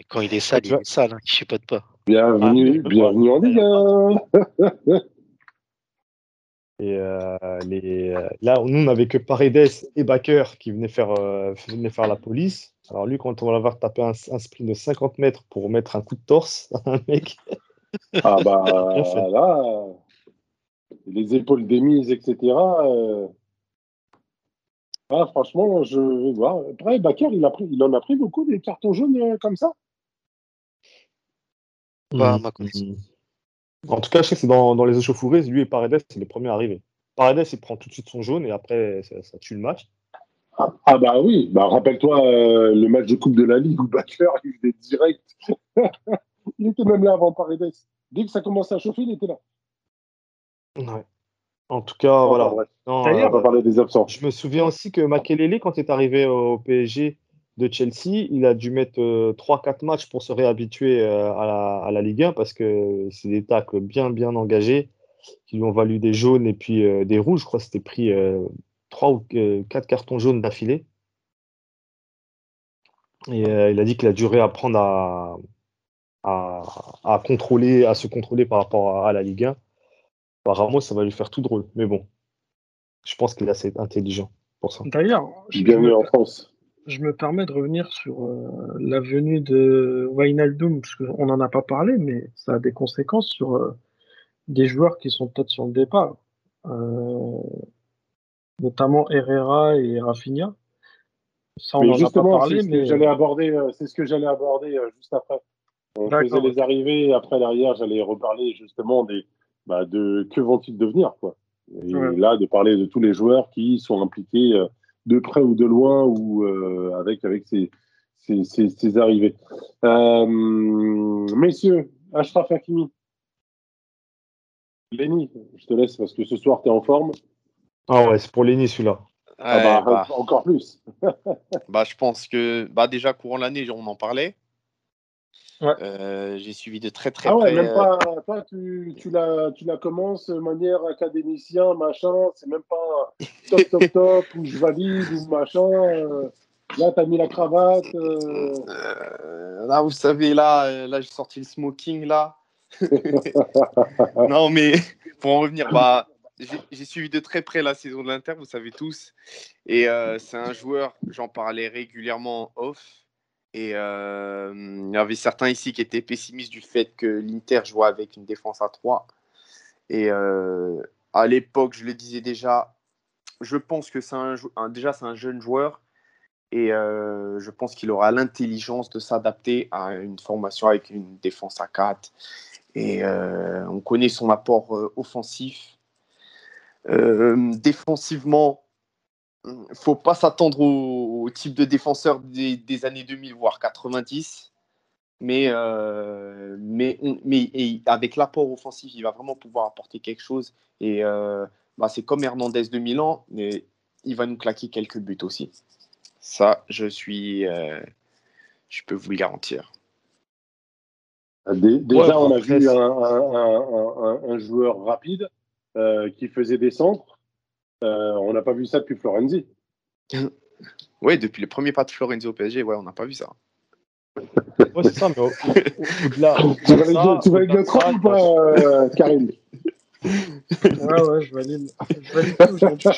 Mais quand il est sale, il est sale. Hein, je sais pas de pas. Bienvenue, Ah, bienvenue en Ligue 1. et, euh, les, euh, là, nous, on n'avait que Paredes et Baker qui venaient faire, euh, venaient faire la police. Alors lui, quand on va l'avoir tapé un, un sprint de 50 mètres pour mettre un coup de torse à un mec, Ah bah là, les épaules démises, etc. euh, Ah, franchement, je vais voir. Après, Bakker, il, a pris, il en a pris beaucoup des cartons jaunes euh, comme ça? Pas à Mm, ma connaissance. mm. En tout cas, je sais que c'est dans, dans les échauffourées, lui et Paredes, c'est les premiers arrivés. Paredes, il prend tout de suite son jaune et après, ça, ça tue le match. Ah, ah bah oui, bah rappelle-toi euh, le match de Coupe de la Ligue où Bakker, il était direct. il était même là avant Paredes. Dès que ça commençait à chauffer, il était là. Ouais. En tout cas, voilà. Enfin, bref, Non, on D'ailleurs, va euh, pas parler des absents. je me souviens aussi que Makelele, quand il est arrivé au PSG de Chelsea, il a dû mettre 3-4 matchs pour se réhabituer euh, à, la, à la Ligue 1 parce que c'est des tacles bien, bien engagés qui lui ont valu des jaunes et puis euh, des rouges. Je crois que c'était pris 3 ou 4 cartons jaunes d'affilée. Et euh, il a dit qu'il a dû réapprendre à, à, à contrôler, à se contrôler par rapport à, à la Ligue 1. Bah, Ramos, ça va lui faire tout drôle. Mais bon, je pense qu'il est assez intelligent pour ça. D'ailleurs, je, Bienvenue en France. Je me permets de revenir sur euh, la venue de Wijnaldum, parce qu'on n'en a pas parlé, mais ça a des conséquences sur euh, des joueurs qui sont peut-être sur le départ, Euh, notamment Herrera et Rafinha. Ça, on Mais n'en a pas parlé, c'est ce mais que j'allais aborder, euh, c'est ce que j'allais aborder juste après. On faisait les arrivées, et après derrière, j'allais reparler justement des, bah, de que vont-ils devenir, quoi. Et Ouais. là, de parler de tous les joueurs qui sont impliqués de près ou de loin ou euh, avec avec ces, ces arrivées. Euh, messieurs, Ashraf Hakimi. Lenny, je te laisse parce que ce soir, tu es en forme. Ah ouais, c'est pour Lenny celui-là. Ah bah, bah, Encore plus. bah, je pense que bah, déjà, courant l'année, on en parlait. Ouais. Euh, J'ai suivi de très très Ah ouais, près. même pas. Toi, tu, tu, la, tu la commences de manière académicien, machin. C'est même pas top, top, top, ou je valide, ou machin. euh, là, t'as mis la cravate. euh, Euh, là, vous savez, là, euh, là j'ai sorti le smoking, là. non, mais pour en revenir, bah, j'ai suivi de très près la saison de l'Inter, vous savez tous. Et euh, c'est un joueur, j'en parlais régulièrement en off. Et euh, il y avait certains ici qui étaient pessimistes du fait que l'Inter jouait avec une défense à 3. Et euh, à l'époque, je le disais déjà, je pense que c'est un, déjà c'est un jeune joueur et euh, je pense qu'il aura l'intelligence de s'adapter à une formation avec une défense à 4. Et on connaît son apport offensif. Défensivement, faut pas s'attendre au, au type de défenseur des, des années 2000, voire 90. Mais, euh, mais, mais et avec l'apport offensif, il va vraiment pouvoir apporter quelque chose. Et euh, bah, c'est comme Hernandez de Milan, mais il va nous claquer quelques buts aussi. Ça, je suis, euh, je peux vous le garantir. Dé- Déjà, Ouais, on a vu un, un- un- un- un joueur rapide euh, qui faisait des centres. Euh, on n'a pas vu ça depuis Florenzi. Oui, depuis le premier pas de Florenzo au PSG, ouais, on n'a pas vu ça. Ouais, c'est ça, mais au- au- au-delà. Tu ça, tu valides le ou pas, euh, Karim Ouais, ouais, je valide. Je valide tout aujourd'hui.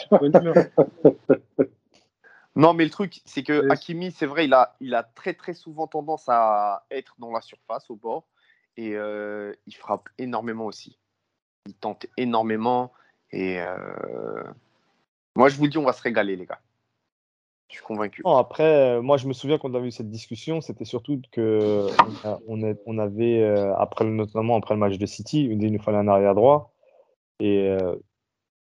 Non, mais le truc, c'est que Hakimi, c'est vrai, il a, il a très très souvent tendance à être dans la surface, au bord, et euh, il frappe énormément aussi. Il tente énormément, et euh, moi je vous le dis, on va se régaler, les gars. Je suis convaincu. Non, après, euh, moi, je me souviens qu'on avait eu cette discussion, c'était surtout que on, a- on a- on avait, euh, après, notamment après le match de City, il nous fallait un arrière droit. Et euh,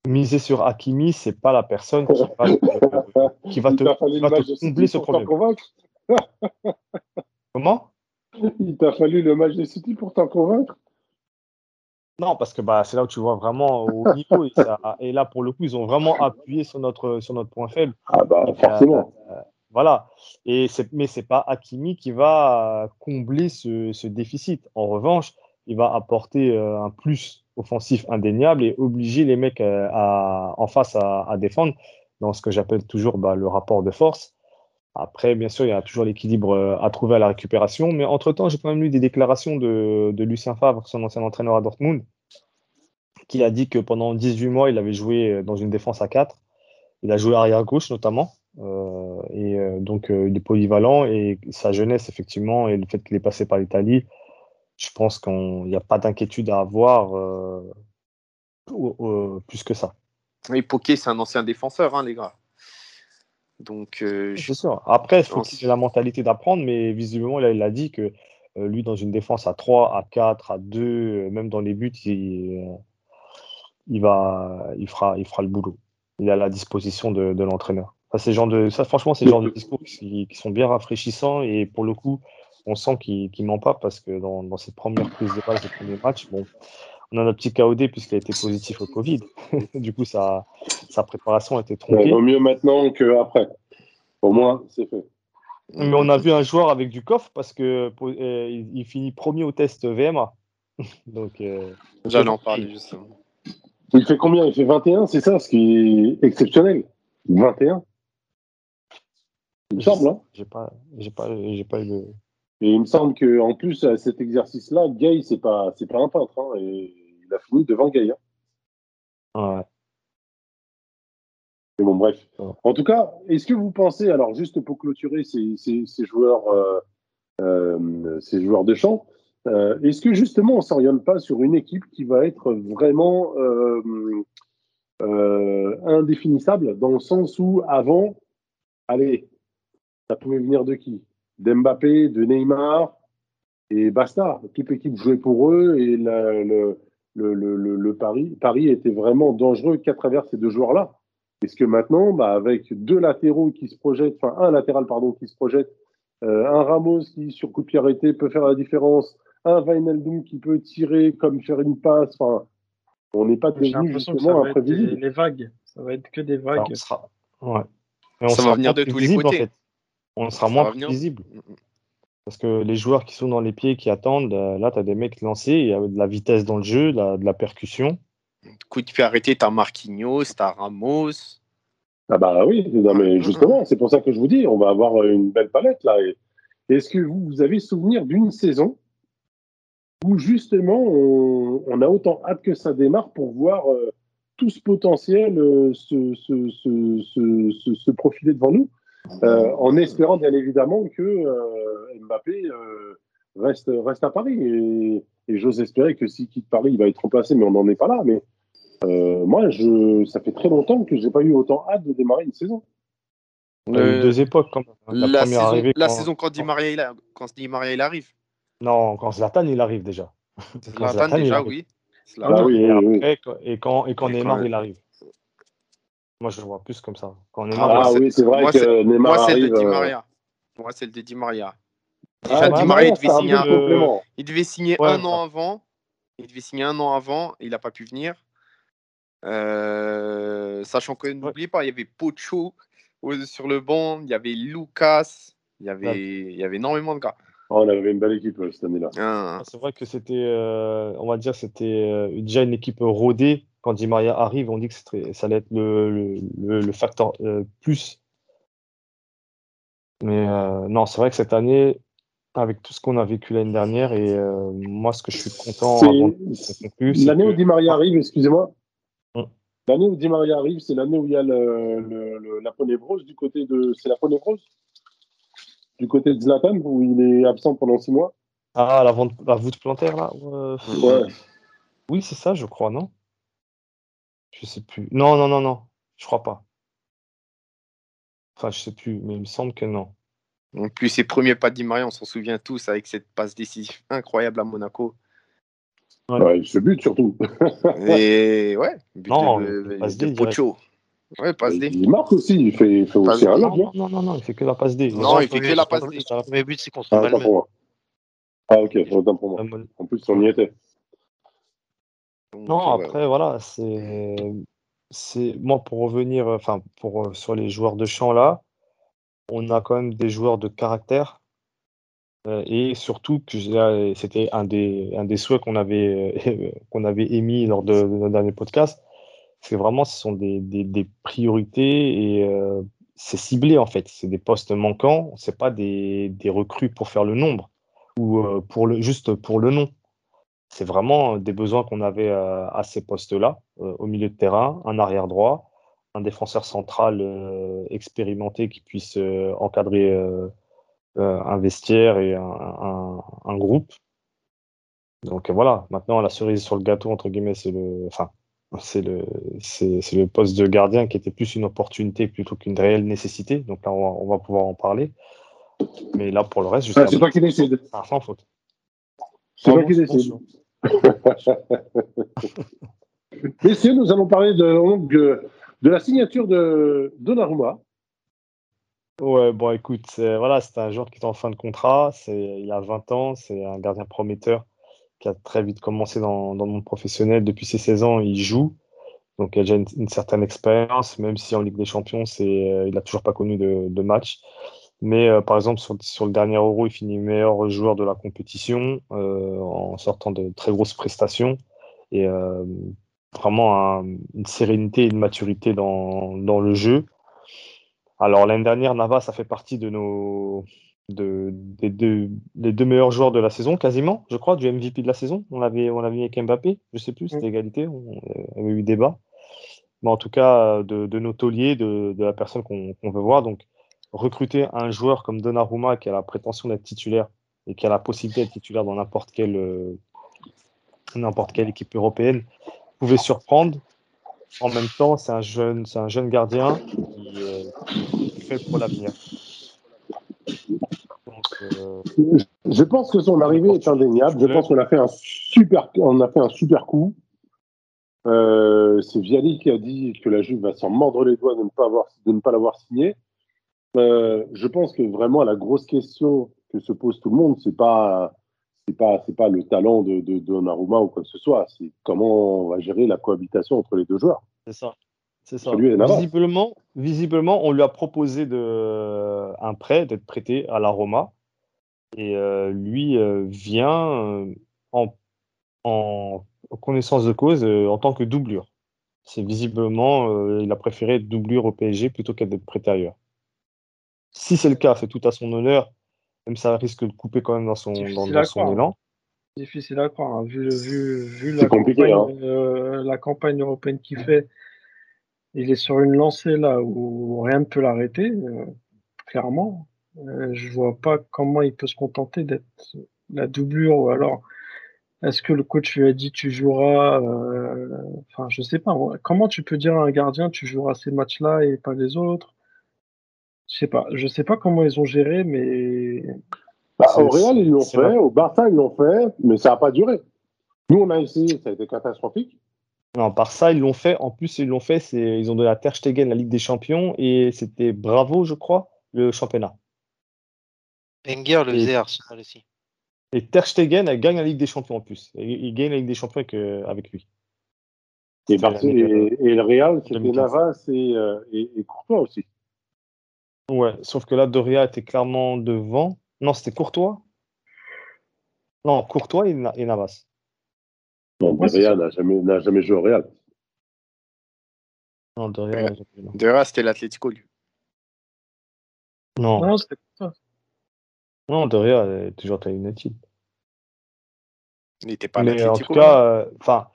miser sur Hakimi, c'est pas la personne qui va te, qui va te, qui va combler ce problème. convaincre Comment? Il t'a fallu le match de City pour t'en convaincre? Non, parce que bah, c'est là où tu vois vraiment au niveau. Et, ça- et là, pour le coup, ils ont vraiment appuyé sur notre, sur notre point faible. Ah bah Et, forcément. euh, voilà. Et mais c'est pas Hakimi qui va euh, combler ce, ce déficit. En revanche, il va apporter euh, un plus offensif indéniable et obliger les mecs euh, à, en face à, à défendre dans ce que j'appelle toujours bah, le rapport de force. Après, bien sûr, il y a toujours l'équilibre euh, à trouver à la récupération. Mais entre-temps, j'ai quand même lu des déclarations de, de Lucien Favre, son ancien entraîneur à Dortmund, qui a dit que pendant 18 mois, il avait joué euh, dans une défense à 4. Il a joué arrière gauche notamment. Euh, et donc, il est polyvalent. Et sa jeunesse, effectivement, et le fait qu'il est passé par l'Italie, je pense qu'il n'y a pas d'inquiétude à avoir plus que ça. Et Poké, c'est un ancien défenseur, hein, les gars. Donc, euh, je- C'est sûr. Après, il faut qu'il ait la mentalité d'apprendre, mais visiblement, là, il a dit que euh, lui, dans une défense à 3, à 4, à 2, euh, même dans les buts, il, euh, il va, il fera, il fera le boulot. Il est à la disposition de, de l'entraîneur. Genre de, ça, franchement, c'est le genre de discours qui, qui sont bien rafraîchissants et pour le coup, on sent qu'il ne ment pas parce que dans, dans ses premières prises de balle, ses premiers matchs, bon, on a notre petit KOD puisqu'il a été positif au Covid. du coup, sa, sa préparation a été Ouais, tronquée. vaut mieux maintenant qu'après. Au moins, c'est fait. Mais on a vu un joueur avec du coffre parce que euh, il, il finit premier au test VMA. Donc, euh, j'allais en parler justement. Il fait combien? Il fait 21, c'est ça, ce qui est exceptionnel. 21 Il me semble, hein j'ai pas, j'ai pas, j'ai pas eu le. Et il me semble qu'en plus, à cet exercice-là, Gay, c'est pas, c'est pas un peintre. hein, et il a fini devant hein. Ouais. Mais bon, bref. En tout cas, est-ce que vous pensez, alors juste pour clôturer ces, ces- ces joueurs, euh, euh, ces joueurs de champ, euh, est-ce que justement on ne s'oriente pas sur une équipe qui va être vraiment indéfinissable dans le sens où avant, allez, ça pouvait venir de qui? D'Mbappé, de Neymar et basta. Toute l'équipe jouait pour eux et la- le, le, le, le- le Paris, Paris était vraiment dangereux qu'à travers ces deux joueurs-là. Est-ce que maintenant, bah, avec deux latéraux qui se projettent, enfin un latéral pardon qui se projette, euh, un Ramos qui sur coup de pied arrêté peut faire la différence, un Wijnaldum qui peut tirer comme faire une passe, enfin, on n'est pas devenu justement imprévisible. les vagues. Ça va être que des vagues. Alors, on sera, ouais. On Ça va venir moins de tous les en côtés. fait. On sera Ça moins va Parce que les joueurs qui sont dans les pieds, qui attendent, euh, là, tu as des mecs lancés, il y a de la vitesse dans le jeu, de la, de la percussion. Coup de pied arrêté, t'as Marquinhos, t'as Ramos. Ah bah oui, non mais justement, c'est pour ça que je vous dis, on va avoir une belle palette là. Est-ce que vous, vous avez souvenir d'une saison où justement on, on a autant hâte que ça démarre pour voir euh, tout ce potentiel euh, se, se, se, se, se- se profiler devant nous, euh, en espérant bien évidemment que euh, Mbappé euh, reste, reste à Paris. Et, et j'ose espérer que s'il quitte Paris, il va être remplacé, mais on n'en est pas là. Mais euh, moi, je, ça fait très longtemps que j'ai pas eu autant hâte de démarrer une saison. Y a eu Euh, deux époques quand même. La, La, première saison, arrivée la quand- saison quand Di Maria, il a- quand Di Maria il arrive. Non, quand Zlatan, il arrive déjà. Zlatan, il déjà, arrive. oui. Ah oui, et, oui, oui. après, quand- et quand, et quand Et Neymar, quand- il arrive. Moi, je le vois plus comme ça. Quand Ah, moi, c'est- oui, c'est vrai moi, que Neymar Moi, c'est le Di euh, Maria. Moi, c'est le de Di Maria. ah, Déjà, Di Di Maria, il devait signer un, complément. il devait signer Ouais, un bah. an avant. Il devait signer un an avant. Il n'a pas pu venir. Euh, sachant que n'oubliez pas, il y avait Pocho sur le banc. Il y avait Lucas. Il y avait, il y avait énormément de gars. Oh, on avait une belle équipe euh, cette année-là. Hein. C'est vrai que c'était, euh, on va dire, c'était euh, déjà une équipe rodée. Quand Di Maria arrive, on dit que ça allait être le, le, le- le facteur euh, plus. Mais euh, non, c'est vrai que cette année, avec tout ce qu'on a vécu l'année dernière, et euh, moi, ce que je suis content L'année que- où Di Maria arrive, excusez-moi. Hum. L'année où Di Maria arrive, c'est l'année où il y a le, la ponévrose du côté de. C'est la ponévrose Du côté de Zlatan, où il est absent pendant six mois? Ah, la, vente, la voûte plantaire, là Ouais. Oui, c'est ça, je crois, non? Je sais plus. Non, non, non, non, je crois pas. Enfin, je sais plus, mais il me semble que non. En plus, ses premiers pas de Di Maria, on s'en souvient tous avec cette passe décisive incroyable à Monaco. Ouais. Ouais, ce but surtout. Et ouais, but Non, de, il passe de D, Pocho. Ouais, passe D. Il marque aussi, il fait, il fait aussi un D. lob. Non, non, non, non, il fait que la passe D. Non, il fait premier- que la passe D. Son premier but, c'est contre Ah, Malmö. pour moi. Ah, ok, autant pour moi. Euh, En plus, on y était. Donc, Non, ouais. après, voilà, c'est. c'est Moi, pour revenir, enfin, pour, euh, sur les joueurs de champ là, on a quand même des joueurs de caractère. euh, et surtout, que c'était un des, un des souhaits qu'on avait, euh, qu'on avait émis lors de, de notre dernier podcast. C'est vraiment, ce sont des, des, des priorités et euh, c'est ciblé en fait. C'est des postes manquants, c'est pas des, des recrues pour faire le nombre ou euh, pour le, juste pour le nom. C'est vraiment des besoins qu'on avait euh, à ces postes-là, euh, au milieu de terrain, un arrière droit, un défenseur central euh, expérimenté qui puisse encadrer un vestiaire et un, un- un groupe. Donc voilà, maintenant la cerise sur le gâteau, entre guillemets, c'est le, enfin, c'est le, c'est, le poste de gardien qui était plus une opportunité plutôt qu'une réelle nécessité. Donc là, on va, on va pouvoir en parler. Mais là, pour le reste, jusqu'à Ah, c'est toi qui décides. Ah, sans faute. C'est toi qui bon, Messieurs, nous allons parler de, la signature de Donnarumma. Ouais, bon, écoute, c'est- voilà, c'est un joueur qui est en fin de contrat. C'est, il a 20 ans, c'est un gardien prometteur qui a très vite commencé dans, le monde professionnel. Depuis ses 16 ans, il joue. Donc, il a déjà une, certaine expérience, même si en Ligue des Champions, euh, il n'a toujours pas connu de match. Mais euh, par exemple, sur, sur le dernier Euro, il finit meilleur joueur de la compétition euh, en sortant de très grosses prestations. Et euh, vraiment un- une sérénité et une maturité dans, dans le jeu. Alors l'année dernière, Navas a fait partie de nos de, des deux, des deux meilleurs joueurs de la saison, quasiment, je crois, du MVP de la saison. On l'avait on l'avait mis avec Mbappé, je sais plus, c'était égalité, on avait eu débat. Mais en tout cas, de, de nos tauliers, de, de la personne qu'on qu'on veut voir. Donc, recruter un joueur comme Donnarumma qui a la prétention d'être titulaire et qui a la possibilité d'être titulaire dans n'importe quelle, euh, n'importe quelle équipe européenne pouvait surprendre. En même temps, c'est un jeune, c'est un jeune gardien qui, euh, est fait pour l'avenir. Euh, Je pense que son arrivée est indéniable. Je pense qu'on a fait un super, on a fait un super coup. Euh, c'est Viali qui a dit que la Juve va s'en mordre les doigts de ne pas avoir, de ne pas l'avoir signé. Euh, je pense que vraiment la grosse question que se pose tout le monde, c'est pas, c'est pas, c'est pas le talent de, de, de Donnarumma ou quoi que ce soit. C'est comment on va gérer la cohabitation entre les deux joueurs. c'est ça. C'est ça. Visiblement, visiblement, on lui a proposé de, un prêt, d'être prêté à la Roma. Et euh, lui euh, vient en, en connaissance de cause en tant que doublure. C'est visiblement, il a préféré être doublure au PSG plutôt qu'être prêté ailleurs. Si c'est le cas, c'est tout à son honneur, même ça risque de couper quand même dans son, dans, son élan. Difficile à croire, hein, vu, la, campagne, euh, la campagne européenne qu'il fait. Il est sur une lancée là où rien ne peut l'arrêter, euh, clairement. Euh, je vois pas comment il peut se contenter d'être la doublure ou alors est-ce que le coach lui a dit tu joueras euh, enfin je sais pas comment tu peux dire à un gardien tu joueras ces matchs-là et pas les autres? Je sais pas je sais pas comment ils ont géré mais Bah, au Real, ils l'ont fait, vrai. au Barça, ils l'ont fait, mais ça n'a pas duré. Nous, on a essayé, ça a été catastrophique. Non, par ça, ils l'ont fait. En plus, ils l'ont fait, c'est ils ont donné à Ter Stegen la Ligue des Champions et c'était Bravo, je crois, le championnat. Wenger le faisait Arsenal aussi. Et Ter Stegen elle gagne la Ligue des Champions en plus. Il gagne la Ligue des Champions avec, euh, avec lui. Et, et, et le Real, c'était 2015. Navas et, euh, et, et Courtois aussi. Ouais, sauf que là, Doria était clairement devant. Non, c'était Courtois. Non, Courtois et, Na- et Navas. Non, Real n'a jamais, joué au Real. Non, Doria. De là, c'était l'Atlético, lui. Non, Non, c'était pas non, Doria est toujours à United. Il n'était pas Mais en l'Atlético. tout cas, euh, enfin,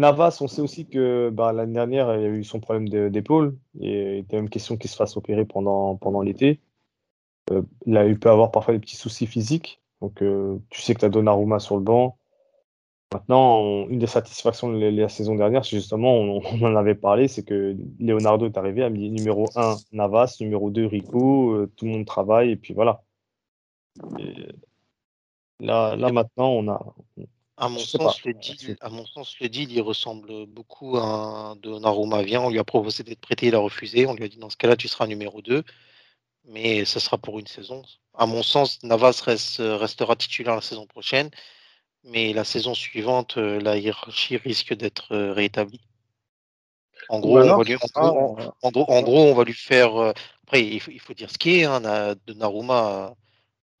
Navas, on sait aussi que bah, l'année dernière, il y a eu son problème d'épaule. Et il était même question qu'il se fasse opérer pendant, pendant l'été. Euh, il a eu peut avoir parfois des petits soucis physiques. Donc, euh, tu sais que tu as Donnarumma sur le banc. Maintenant, on- une des satisfactions de la, la saison dernière, c'est justement, on, on en avait parlé, c'est que Leonardo est arrivé, a mis numéro 1 Navas, numéro 2 Rico, euh, tout le monde travaille, et puis voilà. Et là, là maintenant, on a, À mon, sens, le deal, à mon sens, le deal, il ressemble beaucoup à un Donnarumma. Vient, on lui a proposé d'être prêté, il a refusé. On lui a dit dans ce cas-là, tu seras numéro 2, mais ce sera pour une saison. À mon sens, Navas reste- restera titulaire la saison prochaine, mais la saison suivante, euh, la hiérarchie risque d'être euh, réétablie. En gros, on va lui- en gros, en- en gros, en gros, on va lui faire. euh, Après, il faut, il faut dire ce qui est. Hein, Na- Donnarumma, euh,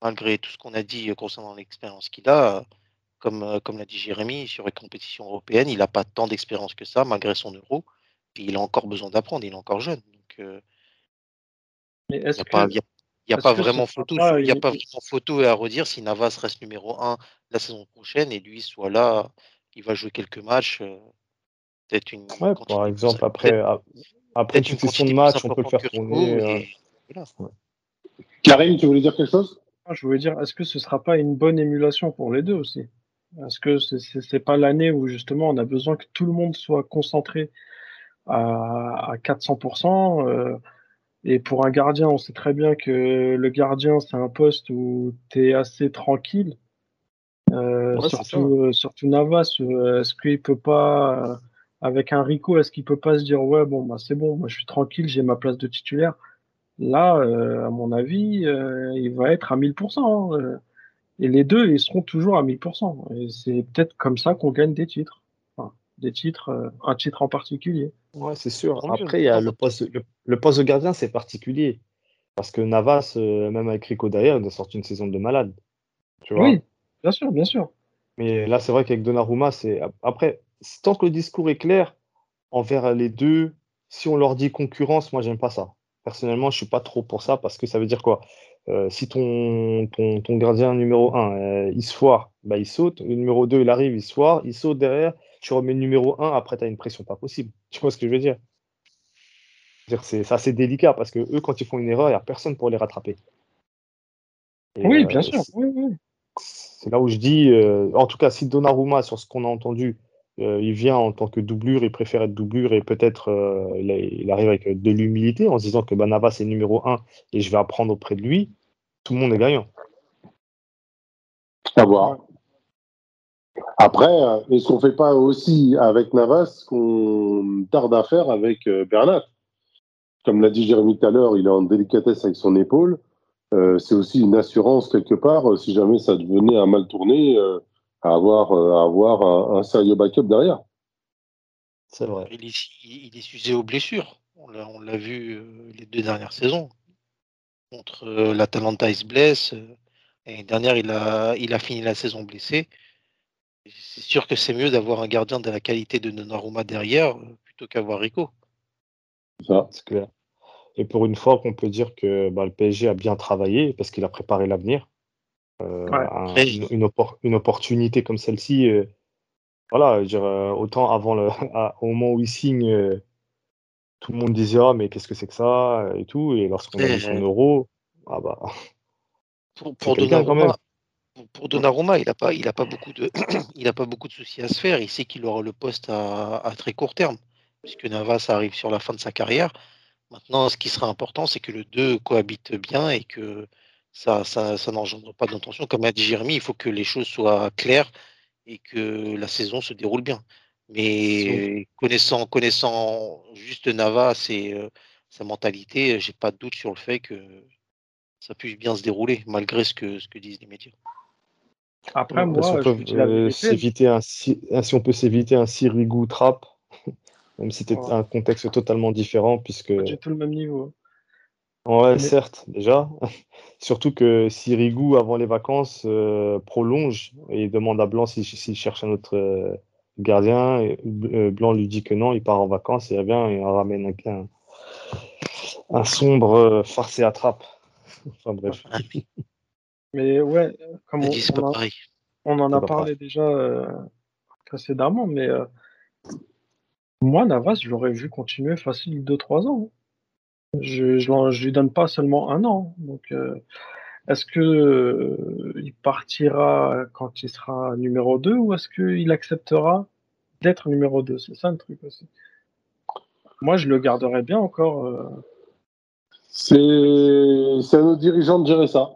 malgré tout ce qu'on a dit concernant l'expérience qu'il a, comme, comme l'a dit Jérémy, sur les compétitions européennes, il n'a pas tant d'expérience que ça, malgré son euro. Puis il a encore besoin d'apprendre, il est encore jeune. Donc, euh, Mais il est-ce n'y a que pas, il y a- il y a est-ce pas que ce vraiment photo, pas sur- il y a une- pas vraiment photo à redire si Navas reste numéro 1 la saison prochaine et lui soit là, il va jouer quelques matchs. euh, Peut-être une. Ouais, par plus- exemple, après, peut-être- après une peut-être une succession de matchs, on peut le faire tourner. euh, voilà. Karim, tu voulais dire quelque chose? Ah, Je voulais dire, est-ce que ce sera pas une bonne émulation pour les deux aussi? Est-ce que c'est- c'est pas l'année où justement on a besoin que tout le monde soit concentré à, à 400% euh, Et pour un gardien, on sait très bien que le gardien, c'est un poste où tu es assez tranquille. Euh, Ouais, surtout, euh, surtout Navas, est-ce qu'il peut pas, avec un Rico, est-ce qu'il peut pas se dire ouais bon bah c'est bon, moi je suis tranquille, j'ai ma place de titulaire. Là, à mon avis, il va être à 1000%. hein, euh, et les deux, ils seront toujours à 1000%. Et c'est peut-être comme ça qu'on gagne des titres. Enfin, des titres, euh, un titre en particulier. Ouais, c'est sûr. Après, il y a le poste, le, le poste de gardien, c'est particulier. Parce que Navas, euh, même avec Rico d'ailleurs, il a sorti une saison de malade. Tu vois? Oui, bien sûr, bien sûr. Mais là, c'est vrai qu'avec Donnarumma, c'est. Après, tant que le discours est clair envers les deux, si on leur dit concurrence, moi, j'aime pas ça. Personnellement, je suis pas trop pour ça parce que ça veut dire quoi? Euh, si ton, ton, ton gardien numéro 1, il se foire, bah, il saute. Le numéro 2, il arrive, il se foire, il saute derrière. Tu remets le numéro 1, après, tu as une pression pas possible. Tu vois ce que je veux dire? C'est assez délicat parce que eux, quand ils font une erreur, il n'y a personne pour les rattraper. Et, Oui, euh, bien sûr. c'est- Oui, oui. c'est là où je dis, euh, en tout cas, si Donnarumma, sur ce qu'on a entendu, euh, il vient en tant que doublure, il préfère être doublure et peut-être euh, il, arrive avec de l'humilité en se disant que Banava c'est numéro 1 et je vais apprendre auprès de lui, tout le monde est gagnant. À voir. Après, euh, est-ce qu'on fait pas aussi avec Navas qu'on tarde à faire avec euh, Bernat? Comme l'a dit Jérémy tout à l'heure, il est en délicatesse avec son épaule. Euh, c'est aussi une assurance quelque part, euh, si jamais ça devenait un mal tourné, euh, à avoir, euh, à avoir un, un sérieux backup derrière. C'est vrai. Il est, il est sujet aux blessures. On l'a vu euh, les deux dernières saisons. Contre euh, l'Atalanta, il se blesse. L'année dernière, il a, il a fini la saison blessé. C'est sûr que c'est mieux d'avoir un gardien de la qualité de Donnarumma derrière plutôt qu'avoir Rico. Ça. C'est clair. Et pour une fois qu'on peut dire que bah, le PSG a bien travaillé parce qu'il a préparé l'avenir. Euh, Ouais. un- Après, une, une oppor- une opportunité comme celle-ci, euh, voilà, je veux dire, euh, autant avant le, à- au moment où il signe, euh, tout le monde disait ah mais qu'est-ce que c'est que ça et tout, et lorsqu'on a vu son euro, ah bah Pour, pour quelqu'un quand même. Donnarumma, pour- pour Donnarumma, il n'a pas, il a pas beaucoup de, il a pas beaucoup de soucis à se faire. Il sait qu'il aura le poste à, à très court terme, puisque Navas arrive sur la fin de sa carrière. Maintenant, ce qui sera important, c'est que le 2 cohabite bien et que ça, ça, ça n'engendre pas d'intention. Comme a dit Jérémy, il faut que les choses soient claires et que la saison se déroule bien. Mais connaissant, connaissant juste Navas et euh, sa mentalité, j'ai pas de doute sur le fait que ça puisse bien se dérouler, malgré ce que, ce que disent les médias. Après, moi, si, on peut, euh, s'éviter un, si, si on peut s'éviter un Sirigu trap, même si c'était Ouais. un contexte totalement différent, puisque pas du tout le même niveau. Ouais, Mais- certes, déjà. Surtout que si Rigou, avant les vacances, euh, prolonge et demande à Blanc s'il cherche un autre euh, gardien, et, euh, Blanc lui dit que non, il part en vacances, il revient et on ramène un, un, un sombre farce et attrape. Enfin bref. Mais ouais, comme on, a- en a parlé déjà euh, précédemment, mais euh, moi, Navas, je l'aurais vu continuer facile 2-3 ans. hein. Je, je, lui donne pas seulement un an. Donc, euh, est-ce que euh, il partira quand il sera numéro 2 ou est-ce qu'il acceptera d'être numéro 2? C'est ça le truc aussi. Moi, je le garderais bien encore. euh, c'est à nos dirigeants de gérer ça.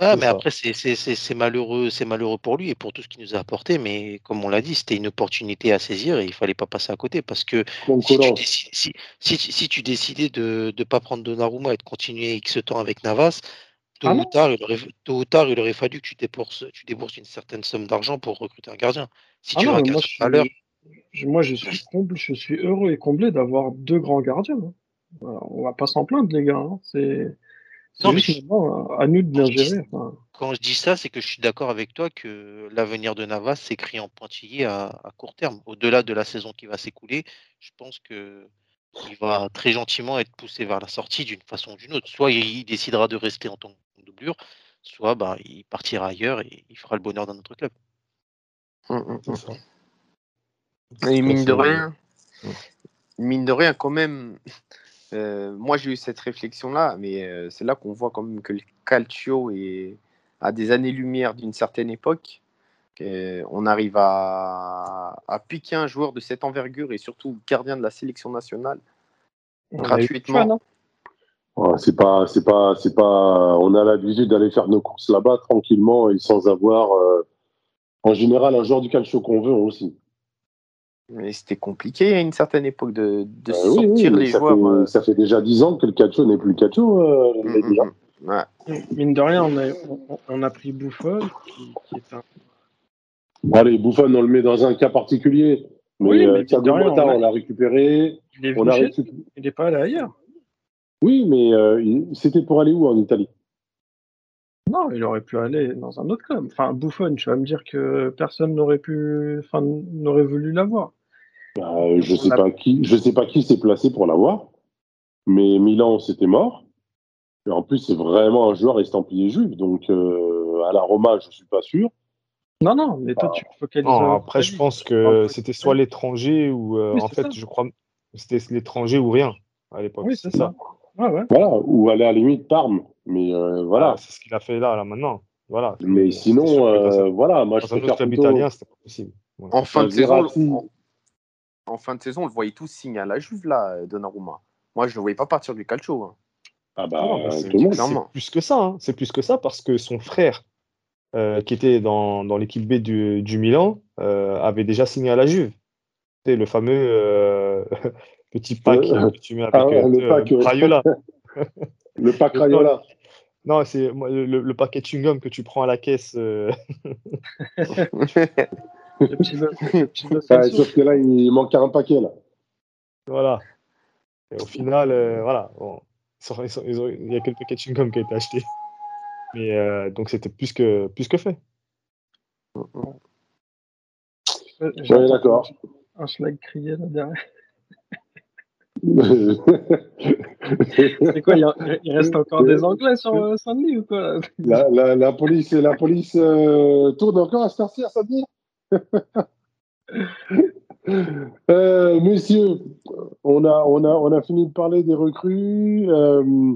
Ouais, C'est mais ça. après, c'est malheureux, c'est malheureux pour lui et pour tout ce qu'il nous a apporté. Mais comme on l'a dit, c'était une opportunité à saisir et il fallait pas passer à côté parce que si tu, décides, si, si, tu- si tu décidais de ne pas prendre Donnarumma et de continuer X temps avec Navas, tôt, Ah ou tard, il aurait, tôt ou tard, il aurait fallu que tu débourses, tu débourses une certaine somme d'argent pour recruter un gardien. Si Ah tu veux non, un moi, gardien suis, je- moi, je suis comble, je suis heureux et comblé d'avoir deux grands gardiens. hein. Voilà, on va pas s'en plaindre, les gars. hein. C'est Non, mais je- à nous de bien gérer. enfin. quand je dis ça, c'est que je suis d'accord avec toi que l'avenir de Navas s'écrit en pointillé à, à court terme. Au-delà de la saison qui va s'écouler, je pense que il va très gentiment être poussé vers la sortie d'une façon ou d'une autre. Soit il, décidera de rester en tant que doublure, soit bah, il partira ailleurs et il fera le bonheur d'un autre club. C'est mm. ça. Et mine de rien, mine de rien, quand même, euh, moi j'ai eu cette réflexion-là, mais euh, c'est là qu'on voit quand même que le calcio est à des années-lumière d'une certaine époque. Euh, on arrive à, à piquer un joueur de cette envergure et surtout gardien de la sélection nationale On gratuitement. Ouais, c'est pas, c'est pas, c'est pas. On a l'habitude d'aller faire nos courses là-bas tranquillement et sans avoir, euh, en général, un joueur du calcio qu'on veut aussi. Mais c'était compliqué à une certaine époque de, de Euh, oui, oui, sortir les ça, joueurs. fait, euh, ça fait déjà dix ans que le calcio n'est plus le euh, mm, mm, mm. Ouais. Mine de rien, on a, on, on a pris Buffon, qui, qui est un. Bon, allez, Buffon, on le met dans un cas particulier. Mais, Oui, mais euh, de rien, on l'a récupéré. Il est On a récupéré. il pas allé ailleurs. Oui, mais euh, c'était pour aller où en Italie? Non, il aurait pu aller dans un autre club. Enfin, Buffon, tu vas me dire que personne n'aurait pu, enfin, n'aurait voulu l'avoir. Bah, euh, Je On sais pas qui, je sais pas qui s'est placé pour l'avoir. Mais Milan, c'était mort. Et en plus, c'est vraiment un joueur estampillé juif. Donc, euh, à la Roma, je suis pas sûr. Non, non, mais toi, tu te focalises. Non, après, je pense Tu que c'était soit l'étranger ou, euh, Oui, en fait, ça. je crois, c'était l'étranger ou rien à l'époque. Oui, c'est ça. Ouais, ouais. Voilà. Ou aller à la limite Parme. Mais euh, voilà. Ah, c'est ce qu'il a fait là, là, maintenant. Voilà. mais sinon, que dans un- euh, voilà. Moi, je préfère plutôt. italien, c'était pas possible. Voilà. En fin, Bah, de saison. En, fin de saison, on le voyait tous signer à la Juve, là, Donnarumma. Moi, je ne le voyais pas partir du calcio. hein. Ah bah, Non, mais c'est- tout le monde. c'est clairement. plus que ça. hein. C'est plus que ça parce que son frère, euh, qui était dans, dans l'équipe B du, du Milan, euh, avait déjà signé à la Juve. C'est le fameux euh, petit pack Euh, que tu mets avec ah ouais, euh, le pack. Raiola. Le pack Rayola. Non, c'est moi, le, le paquet de chewing-gum que tu prends à la caisse. Euh, Le petit le petit sauf que là, il manque un paquet. Là. voilà. Et au final, euh, voilà. bon, il y a quelques paquets de chewing-gum qui ont été achetés. Mais euh, donc c'était plus que, plus que fait. Ouais, j'entends d'accord. Un schlag crier là derrière. Euh, C'est quoi, il, a- reste encore des Anglais sur euh, Saint-Denis ou quoi la, la, la police, la police euh, tourne encore à heure-ci, à samedi euh, Messieurs, on a, on, a, on a fini de parler des recrues. Euh,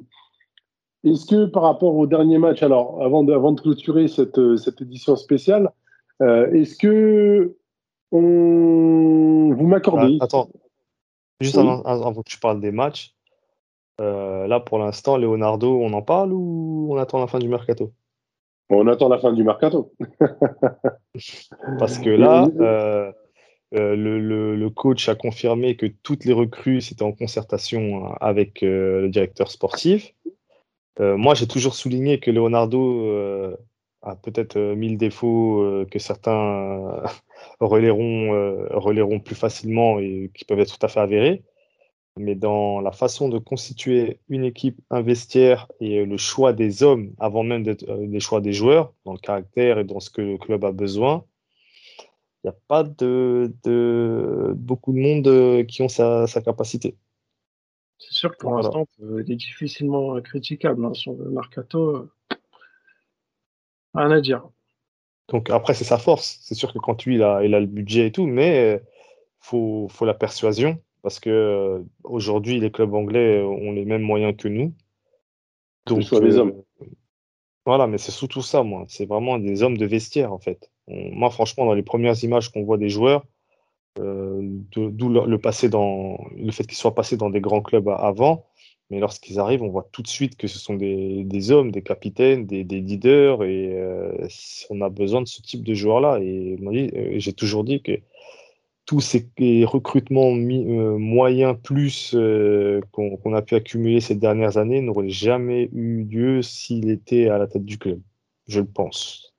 Est-ce que par rapport au dernier match, alors avant de, avant de clôturer cette, cette édition spéciale, euh, est-ce que on, vous m'accordez? Ah, attends, juste Oui. avant, avant que tu parles des matchs, euh, là pour l'instant, Leonardo, on en parle ou on attend la fin du mercato? On attend la fin du mercato. Parce que là, euh, Euh, le, coach a confirmé que toutes les recrues, c'était en concertation hein, avec euh, le directeur sportif. Euh, moi, j'ai toujours souligné que Leonardo a peut-être mille défauts que certains relayeront plus facilement et qui peuvent être tout à fait avérés. Mais dans la façon de constituer une équipe, un vestiaire et le choix des hommes avant même des choix des joueurs, dans le caractère et dans ce que le club a besoin, il n'y a pas de, de, beaucoup de monde euh, qui ont sa, capacité. C'est sûr que pour l'instant, il est difficilement critiquable. Hein, son Marcato, euh, rien à dire. Donc après, c'est sa force. C'est sûr que quand lui, il a, il a le budget et tout, mais il faut, faut, la persuasion parce que euh, aujourd'hui, les clubs anglais ont les mêmes moyens que nous. Donc, soit les hommes. Voilà, mais c'est surtout ça, moi. C'est vraiment des hommes de vestiaire, en fait moi, franchement, dans les premières images qu'on voit des joueurs, euh, d'où le, passé dans le fait qu'ils soient passés dans des grands clubs avant, mais lorsqu'ils arrivent, on voit tout de suite que ce sont des, hommes, des capitaines, des, leaders, et euh, on a besoin de ce type de joueurs-là. Et euh, j'ai toujours dit que tous ces recrutements moyens plus qu'on a pu accumuler ces dernières années n'auraient jamais eu lieu s'il était à la tête du club, je le pense.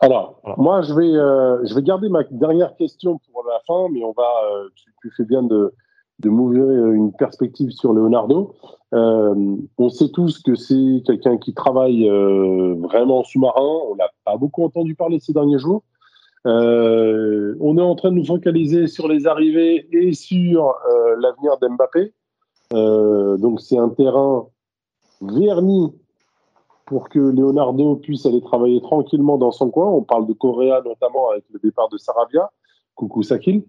Alors, moi, je vais, euh, je vais garder ma dernière question pour la fin, mais on va, euh, tu, fais bien de, de m'ouvrir une perspective sur Leonardo. Euh, on sait tous que c'est quelqu'un qui travaille vraiment sous-marin. On n'a pas beaucoup entendu parler ces derniers jours. On est en train de nous focaliser sur les arrivées et sur l'avenir d'Mbappé. donc, c'est un terrain verni pour que Leonardo puisse aller travailler tranquillement dans son coin. On parle de Correa notamment avec le départ de Sarabia, coucou Sakil.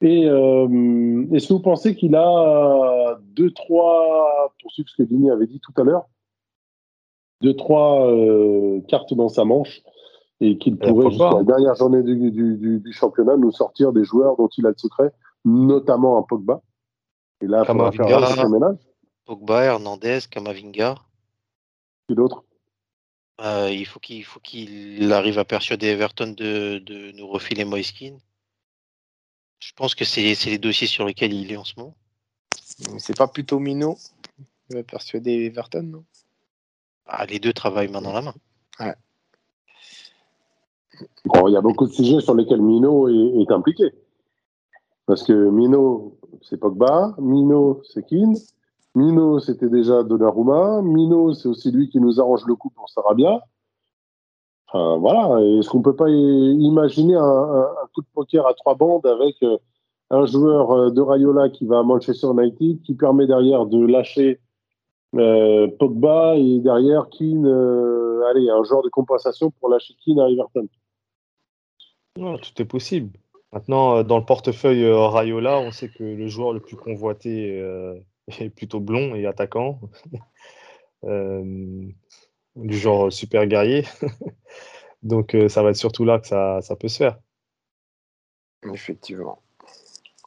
Et euh, est-ce que vous pensez qu'il a deux, trois, pour suivre ce que Dini avait dit tout à l'heure, deux, trois euh, cartes dans sa manche et qu'il pourrait, jusqu'à la dernière journée du, championnat, nous sortir des joueurs dont il a le secret, notamment un Pogba. Et là, il faudra faire un ménage. Pogba, Hernandez, Kamavinga. Qui d'autre? Euh, il faut qu'il faut qu'il arrive à persuader Everton de, de nous refiler Moiskin. Je pense que c'est les dossiers sur lesquels il est en ce moment. C'est pas plutôt Mino qui va persuader Everton, non? Ah, Les deux travaillent main dans la main. Ouais. Il y a beaucoup de sujets sur lesquels Mino est, impliqué. Parce que Mino, c'est Pogba, Mino, c'est Keane, Mino, c'était déjà Donnarumma. Mino, c'est aussi lui qui nous arrange le coup pour Sarabia. Enfin, voilà. Est-ce qu'on peut pas imaginer un, coup de poker à trois bandes avec euh, un joueur euh, de Rayola qui va à Manchester United, qui permet derrière de lâcher euh, Pogba et derrière Keane, allez, un joueur de compensation pour lâcher Keane à Everton? Tout est possible. Maintenant, dans le portefeuille Rayola, on sait que le joueur le plus convoité est plutôt blond et attaquant, euh, du genre super guerrier. Donc euh, ça va être surtout là que ça, ça, peut se faire. Effectivement.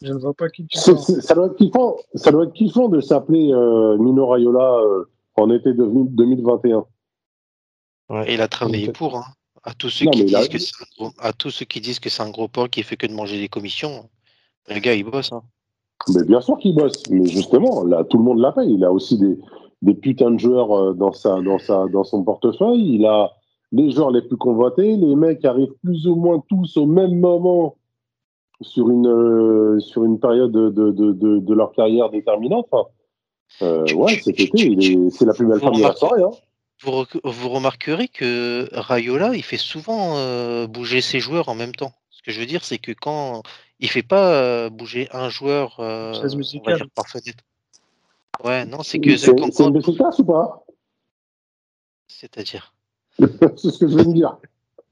Je ne vois pas qui ça doit être kiffant, ça doit être kiffant de s'appeler euh, Mino Raiola en été 2021. Et il a travaillé pour. Hein. À, tous ceux qui disent que à tous ceux qui disent que c'est un gros porc qui fait que de manger des commissions, le gars il bosse. Hein. Mais bien sûr qu'il bosse, mais justement, là, tout le monde l'a Il a aussi des, des putains de joueurs euh, dans, sa, dans, sa, dans son portefeuille. Il a les joueurs les plus convoités. Les mecs arrivent plus ou moins tous au même moment sur une, euh, sur une période de, de, de, de, leur carrière déterminante. Enfin, euh, ouais, cet été, c'est la plus belle femme de la soirée. Hein. Vous, vous, remarquerez que Rayola, il fait souvent bouger ses joueurs en même temps. Ce que je veux dire, c'est que quand il fait pas euh, bouger un joueur euh, on va dire, par fenêtre. Ouais, non, c'est que. C'est quand... une efficace ou pas? C'est-à-dire? C'est ce que je veux me dire.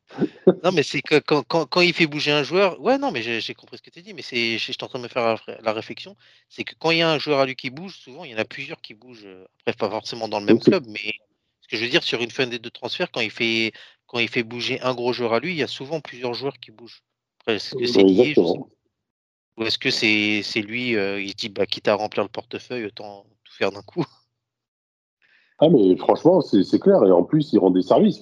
non, mais c'est que quand, quand, quand, il fait bouger un joueur, ouais, non, mais j'ai compris ce que tu dis, mais c'est, je suis en train de me faire la, réflexion, c'est que quand il y a un joueur à lui qui bouge, souvent il y en a plusieurs qui bougent, euh, après pas forcément dans le même club, mais que je veux dire, sur une fenêtre de transfert, quand il fait, quand il fait bouger un gros joueur à lui, il y a souvent plusieurs joueurs qui bougent. Est-ce que c'est lié ou est-ce que c'est lui, euh, il se dit, bah, quitte à remplir le portefeuille, autant tout faire d'un coup? Ah, mais franchement, c'est clair. Et en plus, il rend des services.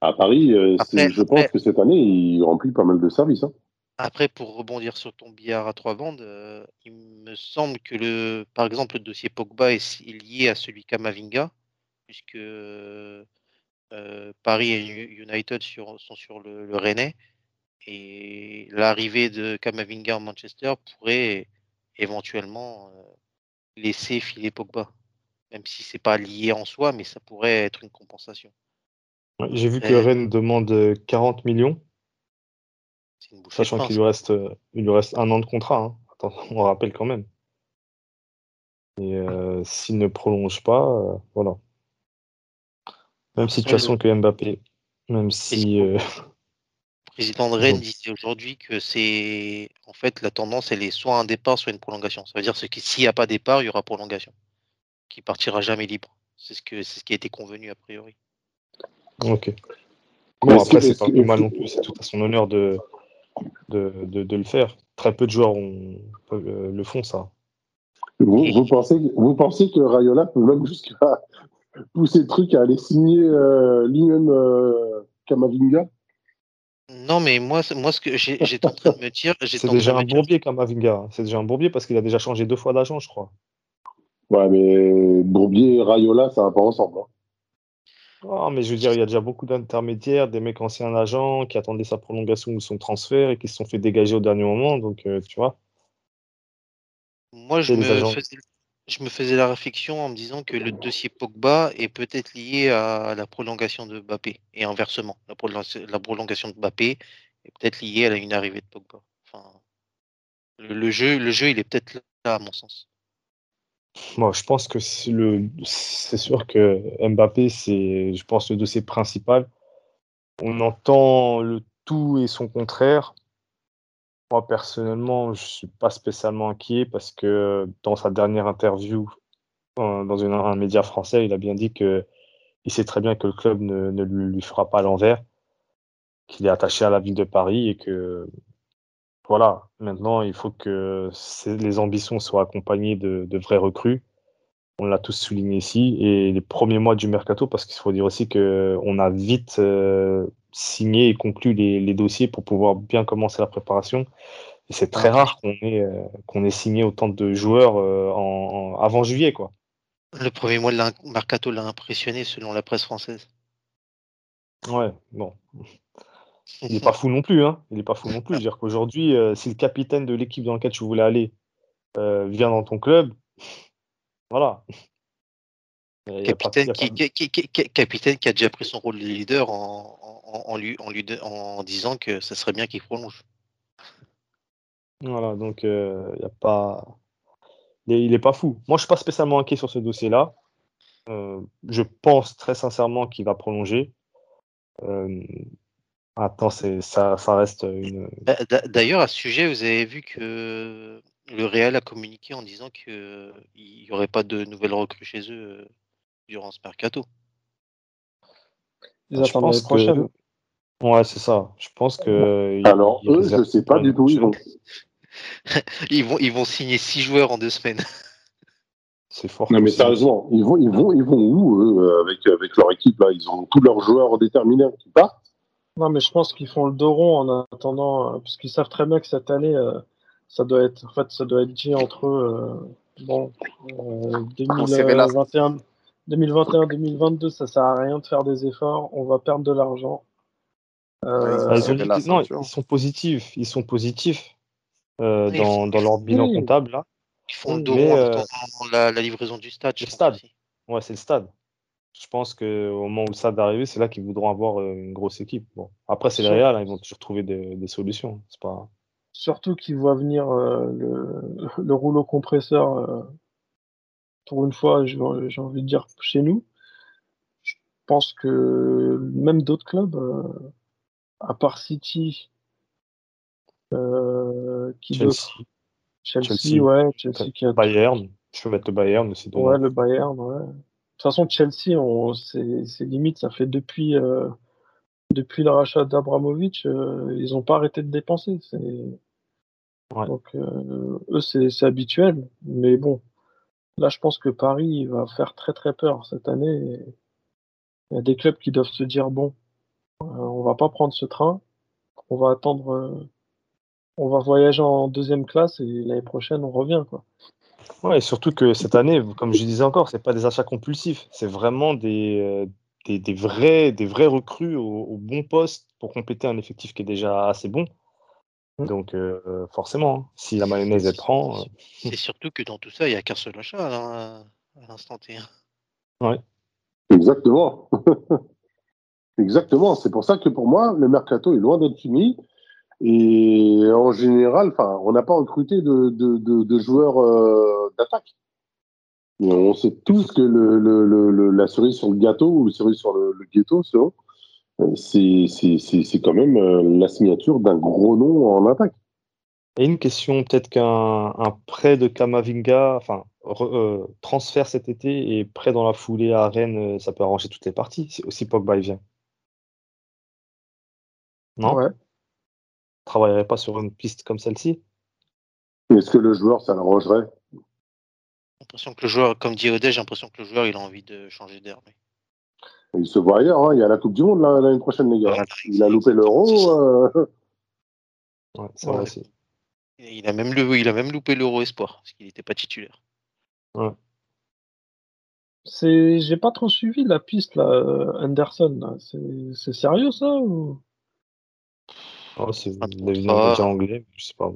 à Paris, euh, je pense que cette année, il remplit pas mal de services. Hein. Après, pour rebondir sur ton billard à trois bandes, euh, il me semble que le, par exemple, le dossier Pogba est, lié à celui Kamavinga, puisque euh, Paris et United sont sur le, le Rennais, et l'arrivée de Kamavinga en Manchester pourrait éventuellement euh, laisser filer Pogba, même si c'est pas lié en soi, mais ça pourrait être une compensation. J'ai vu que Rennes demande 40 millions Sachant qu'il lui, reste, euh, il lui reste un an de contrat. Hein. on rappelle quand même. Et euh, s'il ne prolonge pas, euh, voilà. Même situation que Mbappé. Même si. Le président de Rennes disait aujourd'hui que c'est. En fait, la tendance, elle est soit un départ, soit une prolongation. Ça veut dire que s'il n'y a pas départ, il y aura prolongation. Qui partira jamais libre. C'est ce, que, c'est ce qui a été convenu a priori. Ok. Bon, après, c'est pas plus mal non plus. C'est tout à son honneur de, de, de, le faire. Très peu de joueurs ont, euh, le font, ça. Vous, vous, pensez, vous pensez que Rayola peut même jusqu'à pousser le truc à aller signer euh, lui-même euh, Kamavinga non, mais moi, moi ce que j'étais en train de me dire. C'est déjà un bourbier, Kamavinga. C'est déjà un bourbier parce qu'il a déjà changé deux fois d'agent, je crois. Ouais, mais Bourbier et Rayola, ça va pas ensemble. Hein. Oh, mais je veux dire, il y a déjà beaucoup d'intermédiaires, des mecs anciens agents qui attendaient sa prolongation ou son transfert et qui se sont fait dégager au dernier moment. Donc, euh, tu vois. Moi, je me, faisais, je me, faisais, la réflexion en me disant que le dossier Pogba est peut-être lié à la prolongation de Mbappé et inversement. La, prolongation de Mbappé est peut-être liée à une arrivée de Pogba. Enfin, le, jeu, le jeu, il est peut-être là, à mon sens. Moi, je pense que c'est sûr que Mbappé, c'est, je pense, le dossier principal. On entend le tout et son contraire. Moi, personnellement, je ne suis pas spécialement inquiet parce que dans sa dernière interview euh, dans un média français, il a bien dit que il sait très bien que le club ne, ne lui fera pas l'envers, qu'il est attaché à la ville de Paris et que voilà, maintenant, il faut que les ambitions soient accompagnées de, vrais recrues. On l'a tous souligné ici. Et les premiers mois du mercato, parce qu'il faut dire aussi qu'on a vite euh, signé et conclu les, dossiers pour pouvoir bien commencer la préparation. Et c'est très rare qu'on ait, euh, qu'on ait signé autant de joueurs euh, en, avant juillet. Quoi. Le premier mois de la mercato l'a impressionné selon la presse française. Ouais, bon. Il n'est pas fou non plus. Hein. Il n'est pas fou non plus. dire qu'aujourd'hui, si le capitaine de l'équipe dans laquelle tu voulais aller vient dans ton club, voilà. Capitaine, qui, capitaine qui a déjà pris son rôle de leader en, en, lui, en, lui, en disant que ça serait bien qu'il prolonge. Voilà, donc euh, il a pas. Il n'est pas fou. Moi, je ne suis pas spécialement inquiet sur ce dossier-là. je pense très sincèrement qu'il va prolonger. Attends, c'est ça, ça reste une. Bah, d'ailleurs, à ce sujet, vous avez vu que le Real a communiqué en disant qu'il n'y aurait pas de nouvelles recrues chez eux euh, durant ce mercato. Ils attendent l'année prochaine. Ouais, c'est ça. Je pense que. Alors, eux, je ne sais pas du tout. Ils vont... ils, vont, ils vont signer six joueurs en deux semaines. C'est fort. Non, mais sérieusement, ils vont, ils vont, ils vont où, eux, avec, avec leur équipe là? Ils ont tous leurs joueurs déterminés qui partent. Non, mais je pense qu'ils font le dos rond en attendant, euh, parce qu'ils savent très bien que cette année, euh, ça doit être, en fait, ça doit être dit entre eux. bon, 2021, 2021-2022, ça sert à rien de faire des efforts, on va perdre de l'argent. Euh, ah, non, ils sont positifs, ils sont positifs dans, dans, leur bilan comptable là. Ils font le dos rond en la, la, livraison du stade. Le stade. Ouais, c'est le stade je pense qu'au moment où ça va arriver, c'est là qu'ils voudront avoir euh, une grosse équipe. Bon. Après, c'est le Real, hein, ils vont toujours trouver des, solutions. C'est pas... Surtout qu'ils voient venir euh, le, rouleau compresseur, euh, pour une fois, j'ai envie de dire, chez nous. Je pense que même d'autres clubs, à part City, qui Chelsea. Chelsea, ouais, Chelsea qui a... Bayern, je peux mettre le Bayern aussi. Ouais, le Bayern, ouais. De toute façon, Chelsea, c'est limite, ça fait depuis, euh, depuis le rachat d'Abramovic, euh, ils n'ont pas arrêté de dépenser. Donc, euh, eux, c'est habituel. Mais bon, là, je pense que Paris va faire très très peur cette année. Il y a des clubs qui doivent se dire bon, on va pas prendre ce train, on va attendre on va voyager en deuxième classe et l'année prochaine, on revient. Quoi. Ouais, et surtout que cette année, comme je disais encore, c'est pas des achats compulsifs, c'est vraiment des, euh, des, des vrais, des vrais recrues au, au bon poste pour compléter un effectif qui est déjà assez bon. Mm. Donc euh, forcément, hein, si la mayonnaise elle prend, euh, C'est surtout que dans tout ça, il n'y a qu'un seul achat là, à l'instant T. Exactement. Exactement. C'est pour ça que pour moi, le mercato est loin d'être fini. Et en général, enfin, on n'a pas recruté de, de, de, de joueurs euh, d'attaque. On sait tous que le, le, le, le- la cerise sur le gâteau ou la cerise sur le, le ghetto, selon, euh, c'est c'est- quand même euh, la signature d'un gros nom en attaque. Et une question, peut-être qu'un un prêt de Kamavinga, enfin re- euh, transfert cet été et prêt dans la foulée à Rennes, euh, ça peut arranger toutes les parties si, si Pogba il vient. Non? Ouais. Travaillerait pas sur une piste comme celle-ci? Est-ce que le joueur, ça l'arrangerait? J'ai l'impression que le joueur, comme dit Odé, j'ai l'impression que le joueur il a envie de changer d'air. mais- Il se voit ailleurs. hein. Il y a la Coupe du Monde là, l'année prochaine, les gars. Voilà, Il a loupé l'euro. euh, Ouais, Ouais. aussi. Il a même, le, il a même loupé l'Euro Espoir, parce qu'il n'était pas titulaire. C'est, j'ai pas trop suivi la piste là, euh, Anderson. là. C'est, c'est sérieux ça ou? Ouais, c'est média anglais, je sais pas.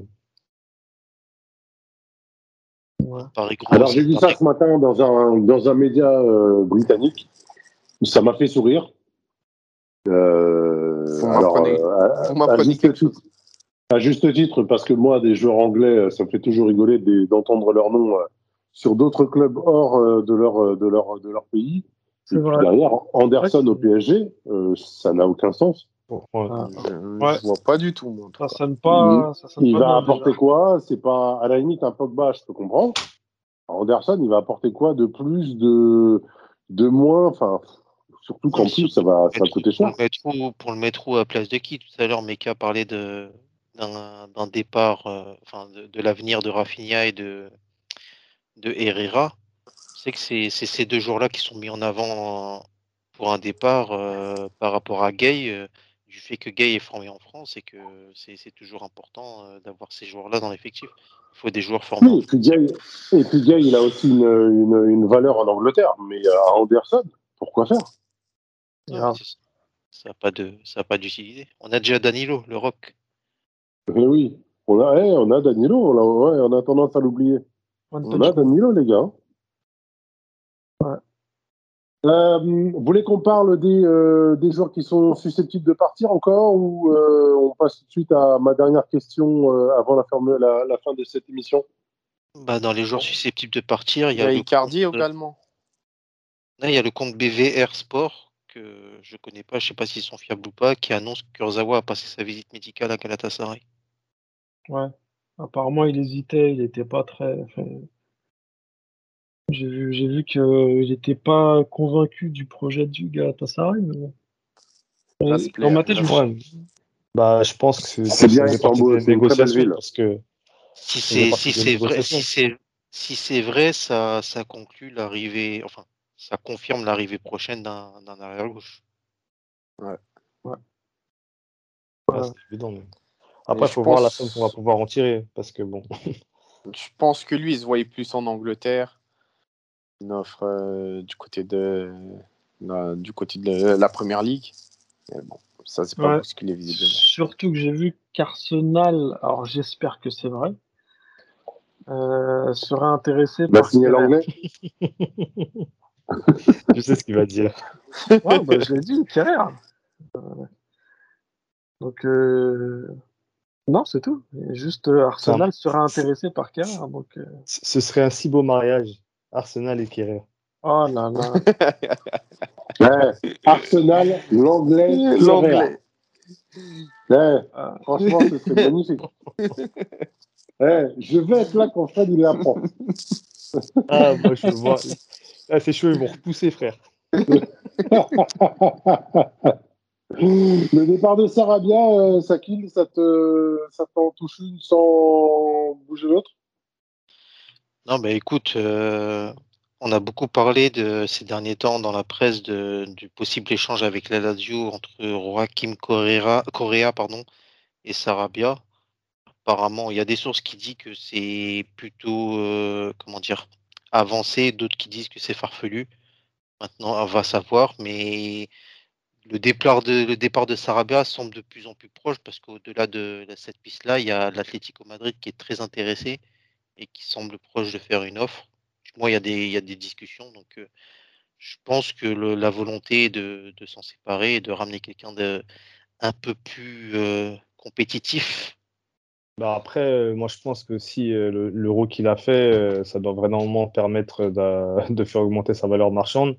Ouais. Gros, Alors j'ai vu ça ce matin dans un, dans un média euh, britannique. Ça m'a fait sourire. Euh, Vous alors, m'apprenez- euh, à- juste titre, à juste titre, parce que moi, des joueurs anglais, euh, ça me fait toujours rigoler d'entendre leur nom sur d'autres clubs hors de, leur, de, leur, de leur pays. Vrai. derrière, Anderson Ouais, au PSG, euh, ça n'a aucun sens. Bon, ouais. Ah, Je, Ouais. je vois pas du tout, moi. ça sonne pas. Ça sonne Il pas va bien, apporter déjà. quoi? C'est pas à la limite un Pogba, je peux comprendre. Anderson, il va apporter quoi de plus, de, de moins? Enfin, surtout qu'en plus, ça va, ça va coûter cher. Pour le mettre où, pour le mettre où à place de qui Tout à l'heure, Meka parlait de d'un d'un départ, euh, enfin de, de l'avenir de Rafinha et de de Herrera. C'est que c'est c'est ces deux jours-là qui sont mis en avant pour un départ euh, par rapport à Gay, euh, du fait que Gay est formé en France et que c'est c'est toujours important d'avoir ces joueurs-là dans l'effectif. Il faut des joueurs formés. Oui, et puis Gay, et puis Gay, il a aussi une, une, une valeur en Angleterre, mais à Anderson, pourquoi faire? C'est ça. N'a pas de ça a pas d'utilité. On a déjà Danilo, le rock. Eh oui, on a, eh, on a Danilo, on a, ouais, on a tendance à l'oublier. On a Danilo, les gars. Ouais. Euh, vous voulez qu'on parle des, euh, des joueurs qui sont susceptibles de partir encore ou euh, on passe tout de suite à ma dernière question euh, avant la, ferme- la, la fin de cette émission? Bah, dans les joueurs susceptibles de partir, il Il y y a a le Icardi également. Là, il y a le compte BVR Sport que je connais pas, je sais pas s'ils sont fiables ou pas, qui annonce que Kurzawa a passé sa visite médicale à Galatasaray. Ouais. Apparemment, il hésitait, il était pas très. enfin, J'ai vu, j'ai vu qu'il n'était pas convaincu du projet du Galatasaray, mais Euh, plaire, Dans ma tête, je vois. Bah, je pense que c'est bien Istanbul, c'est une ville. parce que Si c'est si c'est vrai, si c'est si c'est vrai, ça ça conclut l'arrivée, enfin, ça confirme l'arrivée prochaine d'un d'un arrière gauche. ouais, Ouais. c'est évident. mais- Après, il je faut voir la somme qu'on va pouvoir en tirer parce que bon. Je pense que lui, il se voyait plus en Angleterre. Une offre euh, du côté de la- du côté de la, la première ligue. Mais bon, ça c'est pas Ouais. bousculé visiblement. Surtout que j'ai vu qu'Arsenal, alors j'espère que c'est vrai, euh, serait intéressé Va par l'anglais je sais ce qu'il va dire. Ouais, bah, je l'ai dit, Kerrer. Euh, donc, euh, non, c'est tout. Juste euh, Arsenal serait intéressé par Kerrer. Donc, euh, Ce serait un si beau mariage, Arsenal et Kerrer. oh là là. Ouais, Arsenal, l'anglais, L'anglais. Ouais, Ah, franchement, ce serait magnifique. Ouais, je vais être là quand Fred il l'apprend. Ah, moi, je vois. Ah, ces cheveux, ils vont repousser, frère. Le départ de Sarabia, euh, Sakil, ça te, ça t'en touche une sans bouger l'autre? Non, mais écoute, euh, on a beaucoup parlé de ces derniers temps dans la presse de, du possible échange avec la Lazio entre Joaquim Correa, Correa pardon, et Sarabia. apparemment, il y a des sources qui disent que c'est plutôt, euh, comment dire, avancé, d'autres qui disent que c'est farfelu. Maintenant, on va savoir, mais le départ de, Sarabia semble de plus en plus proche parce qu'au-delà de, cette piste-là, il y a l'Atlético Madrid qui est très intéressé et qui semble proche de faire une offre. Moi, il y a des, il y a des discussions, donc euh, je pense que la volonté de, de s'en séparer et de ramener quelqu'un de un peu plus euh, compétitif. Bah après, euh, moi je pense que si l'euro qu'il a fait, ça doit vraiment permettre de, faire augmenter sa valeur marchande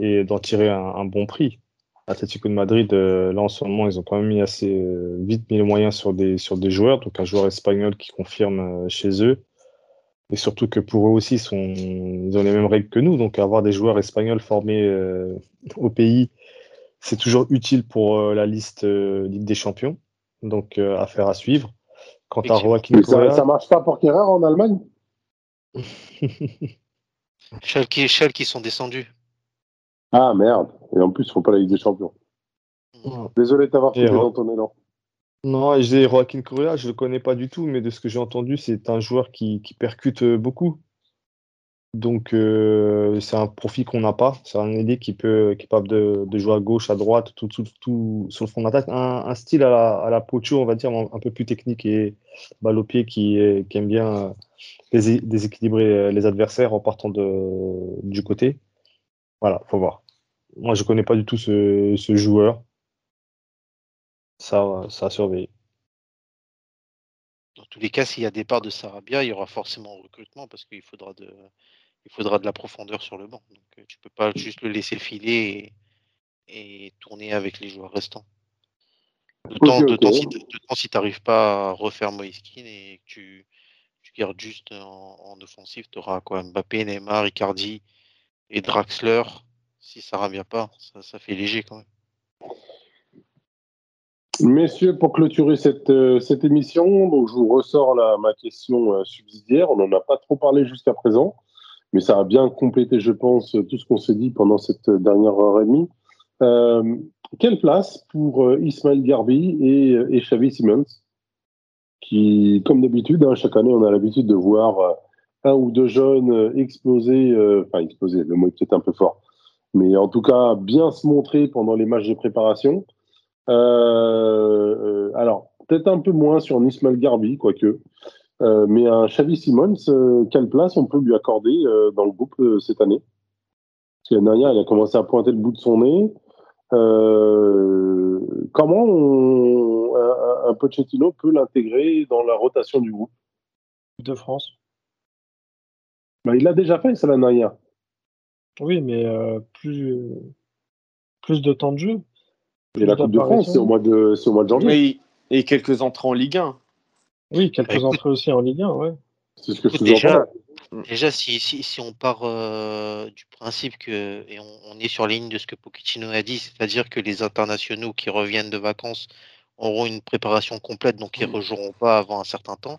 et d'en tirer un, bon prix. Atlético de Madrid, là en ce moment, ils ont quand même mis assez vite mis les moyens sur des, sur des joueurs, donc un joueur espagnol qui confirme chez eux. Et surtout que pour eux aussi, sont, ils ont les mêmes règles que nous. Donc avoir des joueurs espagnols formés euh, au pays, c'est toujours utile pour euh, la liste euh, Ligue des Champions. Donc affaire à suivre. Quant à Joaquin Correa... Ça, ne marche pas pour Kerrer en Allemagne? Schalke, qui sont descendus. Ah merde. Et en plus, ils font pas la Ligue des Champions. Désolé de t'avoir fait dans ton élan. Non, j'ai Joaquin Correa, je le connais pas du tout, mais de ce que j'ai entendu, c'est un joueur qui, percute euh, beaucoup. Donc, euh, c'est un profil qu'on n'a pas. C'est un ailier qui peut capable de, jouer à gauche, à droite, tout, tout, tout sur le front d'attaque. Un, style à la, à la Pocho, on va dire, un peu plus technique et balle au pied qui, aime bien euh, déséquilibrer les adversaires en partant de, du côté. Voilà, faut voir. Moi, je connais pas du tout ce joueur ça, ça a surveillé. Dans tous les cas, s'il y a départ de Sarabia, il y aura forcément recrutement parce qu'il faudra de, il faudra de la profondeur sur le banc. Donc, euh, tu peux pas juste le laisser filer et, tourner avec les joueurs restants. De temps, si tu n'arrives pas à refaire Moïskine et que tu, tu gardes juste en, offensive, tu auras quoi? Mbappé, Neymar, Icardi et Draxler. Si ça revient pas, ça, ça fait léger quand même. Messieurs, pour clôturer cette, euh, cette émission, donc je vous ressors ma question euh, subsidiaire. On n'en a pas trop parlé jusqu'à présent, mais ça a bien complété, je pense, tout ce qu'on s'est dit pendant cette dernière heure et demie. Euh, quelle place pour Ismaël Garbi et, et Xavi Simmons, qui, comme d'habitude, hein, chaque année, on a l'habitude de voir un ou deux jeunes exploser, enfin exploser, le mot est peut-être un peu fort, mais en tout cas bien se montrer pendant les matchs de préparation. Euh, euh, alors, peut-être un peu moins sur Nismal Garbi, quoique. Euh, mais un Xavi Simons, quelle place on peut lui accorder dans le groupe cette année? Parce que l'année dernière, il a commencé à pointer le bout de son nez. comment un, Pochettino peut l'intégrer dans la rotation du groupe? De France. Bah, il l'a déjà fait, ça l'année dernière. Oui, mais plus, plus de temps de jeu. Et la Coupe de France, c'est au, mois de, au mois de janvier. et quelques entrées en Ligue 1. Oui, quelques entrées aussi en Ligue 1, ouais. C'est ce que je déjà, déjà si, si, si, on part euh, du principe que, et on, est sur la ligne de ce que Pochettino a dit, c'est-à-dire que les internationaux qui reviennent de vacances auront une préparation complète, donc ils ne rejoueront pas avant un certain temps.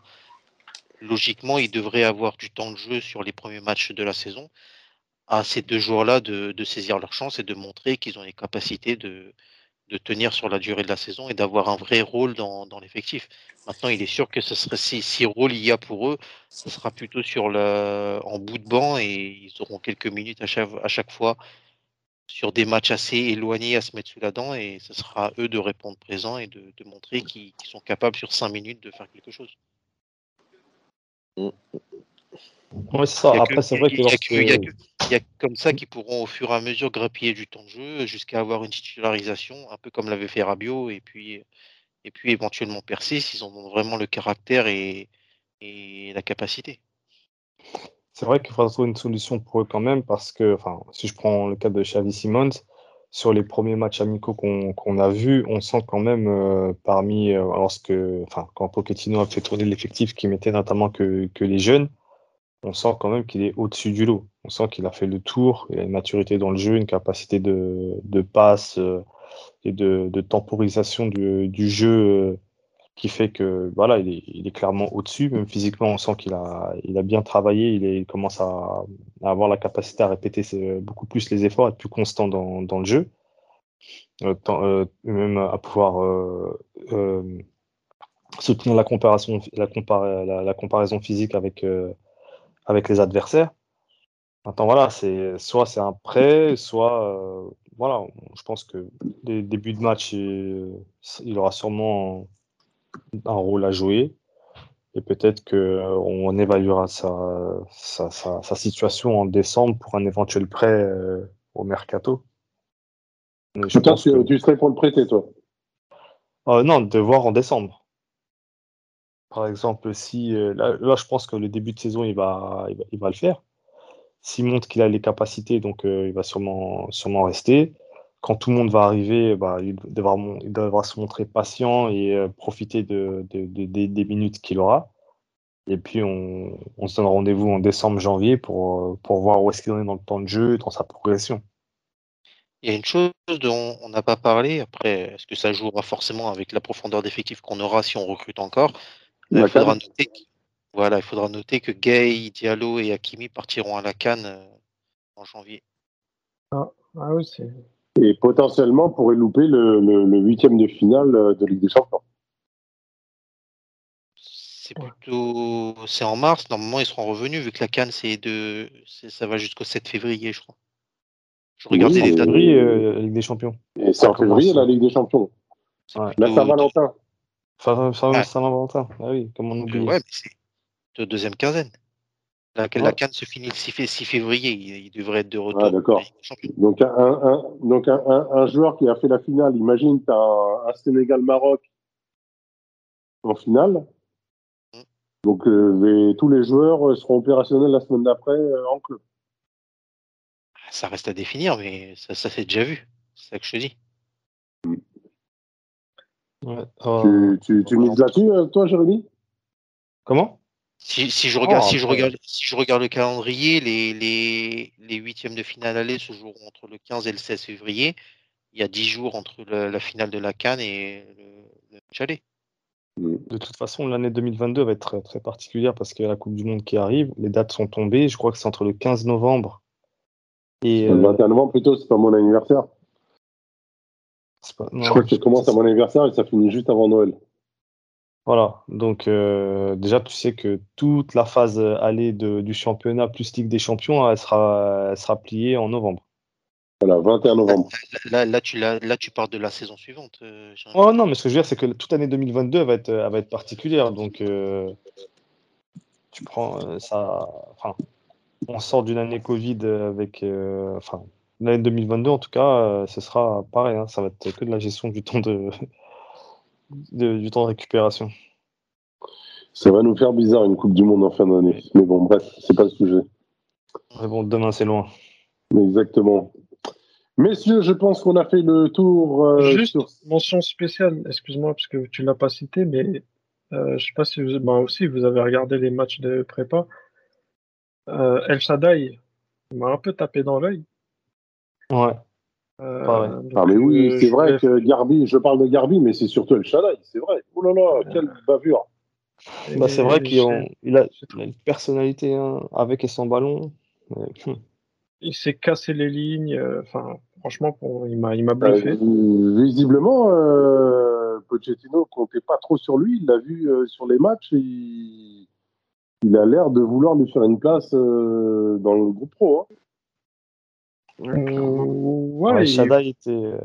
Logiquement, ils devraient avoir du temps de jeu sur les premiers matchs de la saison à ces deux joueurs-là de, de saisir leur chance et de montrer qu'ils ont les capacités de, de tenir sur la durée de la saison et d'avoir un vrai rôle dans, l'effectif. Maintenant, il est sûr que ce serait si, si rôle il y a pour eux, ce sera plutôt sur en bout de banc et ils auront quelques minutes à chaque, à chaque fois sur des matchs assez éloignés à se mettre sous la dent et ce sera à eux de répondre présent et de, montrer qu'ils sont capables sur cinq minutes de faire quelque chose. Oui, c'est ça. Après, c'est vrai que. Il y, a comme ça qui pourront au fur et à mesure grappiller du temps de jeu jusqu'à avoir une titularisation, un peu comme l'avait fait Rabiot, et puis, et puis éventuellement percer s'ils ont vraiment le caractère et, et la capacité. C'est vrai qu'il faudra trouver une solution pour eux quand même, parce que, enfin, si je prends le cas de Xavi Simons, sur les premiers matchs amicaux qu'on a vus, on sent quand même euh, parmi, euh, lorsque, enfin, quand Pochettino a fait tourner l'effectif qui mettait notamment que, que les jeunes, on sent quand même qu'il est au-dessus du lot. On sent qu'il a fait le tour, il a une maturité dans le jeu, une capacité de, passe euh, et de, temporisation du, jeu euh, qui fait que voilà, il est, clairement au-dessus. Même physiquement, on sent qu'il a, il a bien travaillé, il, commence à, avoir la capacité à répéter beaucoup plus les efforts, être plus constant dans, le jeu, euh, même à pouvoir soutenir la comparaison, la, la, comparaison physique avec, avec les adversaires. Maintenant, voilà, c'est soit c'est un prêt, soit voilà, je pense que des débuts de match, il, aura sûrement un, rôle à jouer. Et peut-être qu'on évaluera sa, sa, sa, situation en décembre pour un éventuel prêt au mercato. Je pense que... tu serais pour le prêter, toi? Euh, Non, de voir en décembre. Par exemple, si euh, là, je pense que le début de saison, il va, il va, le faire. S'il montre qu'il a les capacités, donc euh, il va sûrement, sûrement rester. Quand tout le monde va arriver, bah, il, devra, il devra se montrer patient et profiter de, des minutes qu'il aura. Et puis, on, on se donne rendez-vous en décembre, janvier pour, pour voir où est-ce qu'il en est dans le temps de jeu, dans sa progression. Il y a une chose dont on n'a pas parlé, après, est-ce que ça jouera forcément avec la profondeur d'effectif qu'on aura si on recrute encore? Il faudra, noter que, voilà, il faudra noter que Gay, Diallo et Hakimi partiront à la Cannes euh, en janvier. Ah, ah oui, et potentiellement pourrait louper le, huitième de finale euh, de Ligue des Champions. C'est plutôt. C'est en mars, normalement ils seront revenus, vu que la Cannes c'est de. Ça va jusqu'au 7 février, je crois. Je regardais les dates. Euh, la Ligue des Champions. Et c'est en février, la Ligue des Champions. La Saint-Valentin. Saint-Valentin, ah oui, comme on oublie. Ouais, mais c'est de deuxième quinzaine. La, la Cannes se finit le 6, février, il, devrait être de retour. Ah, d'accord. Donc, un, un, donc un, un, joueur qui a fait la finale, imagine, tu as un, Sénégal-Maroc en finale. Mm. Donc, euh, tous les joueurs seront opérationnels la semaine d'après euh, en club ça reste à définir, mais ça, ça s'est déjà vu. C'est ça que je te dis. Euh, tu, tu, mises là-dessus, euh, toi, Jérémy? Comment? Si, si, je regarde, oh, si, je regarde, si je regarde le calendrier, les, les, les huitièmes de finale aller se joueront entre le 15 et le 16 février. Il y a dix jours entre la finale de la Cannes et le, le mm. De toute façon, l'année 2022 va être très, très particulière parce qu'il y a la Coupe du Monde qui arrive. Les dates sont tombées. Je crois que c'est entre le 15 novembre le 21 euh, novembre plutôt, c'est pas mon anniversaire. Je crois que ça commence à mon anniversaire et ça finit juste avant Noël. Voilà, donc euh, déjà tu sais que toute la phase allée du championnat plus Ligue des Champions, elle sera, sera pliée en novembre. Voilà, 21 novembre. Là, là, tu, là, tu parles de la saison suivante. Euh, oh non, mais ce que je veux dire, c'est que toute l'année 2022 va être, va être particulière. Donc, tu prends ça. Enfin, on sort d'une année Covid avec. Euh, enfin, l'année 2022, en tout cas, euh, ce sera pareil. Hein, ça va être que de la gestion du temps de, du temps de récupération. Ça va nous faire bizarre une Coupe du Monde en fin d'année. Mais bon, bref, c'est pas le sujet. bon, demain, c'est loin. Exactement. Messieurs, je pense qu'on a fait le tour. Euh, Juste mention spéciale, excuse-moi, parce que tu ne l'as pas cité, mais je ne sais pas si vous, bah, aussi vous avez regardé les matchs de prépa. Euh, El Shaddai m'a un peu tapé dans l'œil. Ouais. Euh, ah, mais oui, euh, c'est vrai que Garbi, je parle de Garbi, mais c'est surtout El Shaddai, c'est vrai. Oh là là, quelle bavure. Bah, c'est vrai qu'il a, il a, une personnalité hein, avec et sans ballon. Il s'est cassé les lignes. Enfin, franchement, il m'a, il m'a bluffé. visiblement, Pochettino comptait pas trop sur lui. Il l'a vu sur les matchs. Et il a l'air de vouloir lui faire une place euh, dans le groupe pro. Hein. Euh, Shaddai était, euh,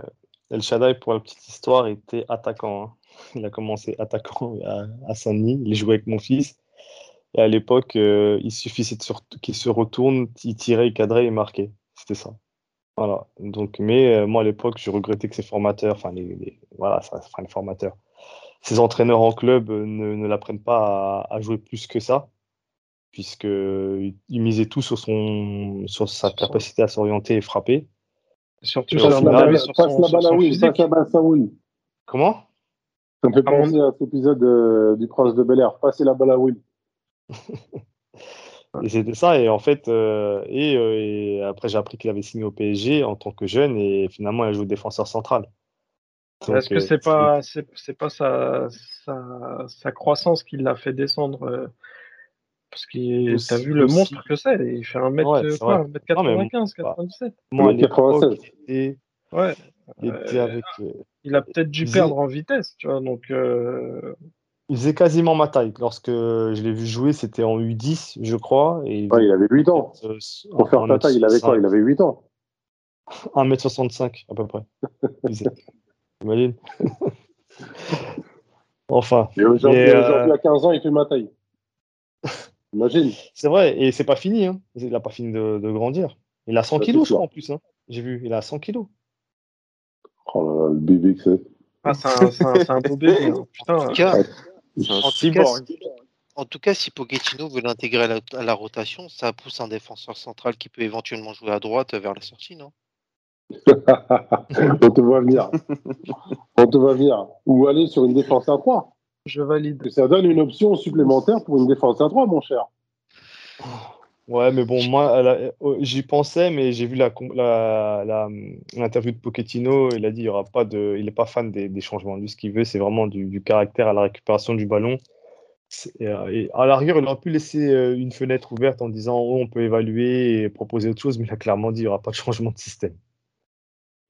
El Shaddai, pour la petite histoire, était attaquant. Hein. Il a commencé attaquant à, Saint-Denis. Il jouait avec mon fils. Et à l'époque, il suffisait qu'il se retourne, il tirait, il cadrait et marquait. C'était ça. Voilà. Donc, mais moi, à l'époque, je regrettais que ses formateurs, enfin, les, voilà, enfin, les formateurs, ses entraîneurs en club ne, l'apprennent pas à, jouer plus que ça puisqu'il misait tout sur, son, sur sa capacité à s'orienter et frapper. Surtout sur, la balle, sur son, la balle à Will, passe la balle à Will. Comment? Ça me fait penser à cet épisode euh, du Prince de Bel Air. Passer la balle à Will. et c'était ça. Et en fait, euh, et, euh, et, après, j'ai appris qu'il avait signé au PSG en tant que jeune et finalement, il a joué défenseur central. Est-ce que c'est pas, c'est, pas sa, sa, sa croissance qui l'a fait descendre parce que t'as vu le monstre que c'est, il fait 1m, ouais, quoi, 95, 97. Moi, 96. ouais. Il, euh, avec, euh, il a peut-être dû perdre en vitesse, tu vois, donc. Euh... Il faisait quasiment ma taille. Lorsque je l'ai vu jouer, c'était en U10, je crois. Et Ouais, il avait 8 ans. euh, Pour faire ta taille, il avait quoi? Il avait 8 ans. 1m65 à peu près. T'imagines Enfin, Et aujourd'hui, euh, aujourd'hui, à 15 ans, il fait ma taille. Imagine. c'est vrai. Et c'est pas fini. Hein. Il n'a pas fini de, de grandir. Il a 100 Ça, c'est kilos, je crois, en plus. Hein. J'ai vu, il a 100 kilos. Oh là là, le bébé que c'est. Ah, c'est un, beau bébé. hein. Putain, En tout cas, C'est un En tout en cas, si Pochettino veut l'intégrer à la, à la rotation, ça pousse un défenseur central qui peut éventuellement jouer à droite vers la sortie, non? On te voit venir. On te voit venir. Ou aller sur une défense à 3. Je valide. Ça donne une option supplémentaire pour une défense à 3, mon cher. Ouais, mais bon, moi, euh, j'y pensais, mais j'ai vu la, com- la- la- l'interview de Pochettino. Il a dit il y aura pas de, il n'est pas fan des, des changements. Lui, ce qu'il veut, c'est vraiment du, du caractère à la récupération du ballon. Et, euh, et à l'arrière, il aurait pu laisser euh, une fenêtre ouverte en disant oh, on peut évaluer et proposer autre chose, mais il a clairement dit il n'y aura pas de changement de système.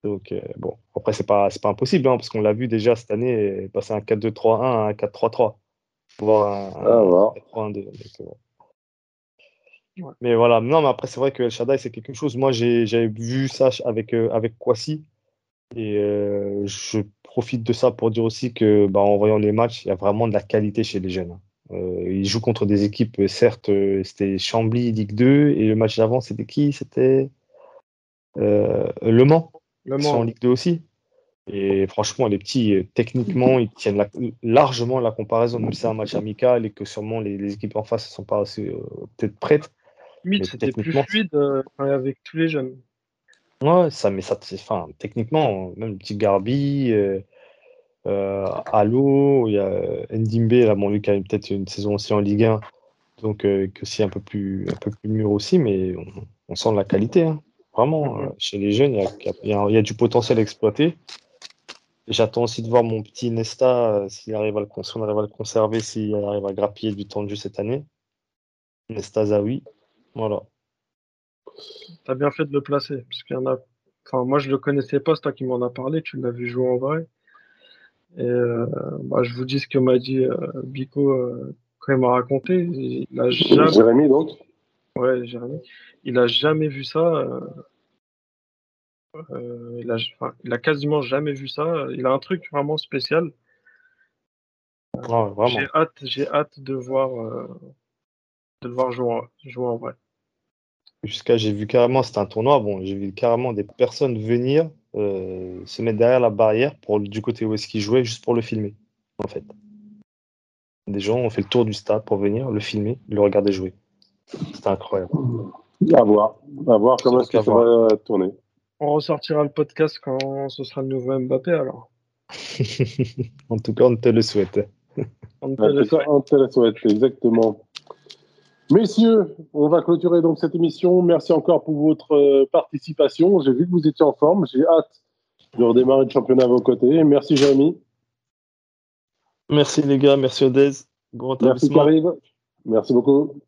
Donc, euh, bon, après, c'est pas, c'est pas impossible, hein, parce qu'on l'a vu déjà cette année, passer un 4-2-3-1 à un 4-3-3, voire un, Ah, voilà. 4-3-1-2. donc, euh, bon. Ouais. Mais voilà, non, mais après, c'est vrai que El Shaddai, c'est quelque chose. Moi, j'ai, j'avais vu ça avec, euh, avec Kwasi. Et euh, je profite de ça pour dire aussi que, bah, en voyant les matchs, il y a vraiment de la qualité chez les jeunes. hein. Euh, ils jouent contre des équipes, certes, c'était Chambly, Ligue 2, et le match d'avant, c'était qui? C'était euh, Le Mans, Sont en Ligue 2 aussi. Et franchement, les petits, euh, techniquement, ils tiennent la- largement la comparaison, même si c'est un match amical et que sûrement les, les équipes en face ne sont pas assez, euh, peut-être prêtes. mais c'était plus fluide euh, avec tous les jeunes. Ouais, ça, mais ça, enfin, techniquement, même le petit Garbi, euh, Allo, il y a Ndimbe, là, bon, lui qui a eu peut-être une saison aussi en Ligue 1, donc que c'est un peu plus, un peu plus mûr aussi, mais on, on sent de la qualité, hein. Vraiment, Mhm. euh, chez les jeunes, il y a, il y a- il y a du potentiel à exploiter. J'attends aussi de voir mon petit Nesta, euh, s'il arrive à le, cons- si on arrive à le conserver, s'il arrive à grappiller du temps de jeu cette année. Nesta Zawi, voilà. T'as bien fait de le placer, parce qu'il y en a. Enfin, moi, je le connaissais pas, c'est toi qui m'en as parlé, tu l'as vu jouer en vrai. Et euh, bah, je vous dis ce que m'a dit euh, Bico euh, quand il m'a raconté. Il a jamais, Jérémy, donc? Ouais, Jérémy, il a jamais vu ça. euh, euh, il, a, enfin, il a quasiment jamais vu ça. Il a un truc vraiment spécial. Ouais, vraiment. J'ai hâte, j'ai hâte de voir, euh, de le voir jouer en, jouer en vrai. Jusqu'à, j'ai vu carrément, c'était un tournoi, bon, j'ai vu carrément des personnes venir euh, se mettre derrière la barrière pour, du côté où est-ce qu'il jouait, juste pour le filmer, en fait. Des gens ont fait le tour du stade pour venir le filmer, le regarder jouer. C'était incroyable. À voir. À voir comment est-ce que ça va tourner. On ressortira le podcast quand ce sera le nouveau Mbappé alors. en tout cas, on te le souhaite. On peut le cas, on te la souhaite, exactement. Messieurs, on va clôturer donc cette émission. Merci encore pour votre euh, participation. J'ai vu que vous étiez en forme. J'ai hâte de redémarrer le championnat à vos côtés. Merci Jérémy. Merci les gars, merci Odez. Bon Merci. Karim. Merci beaucoup.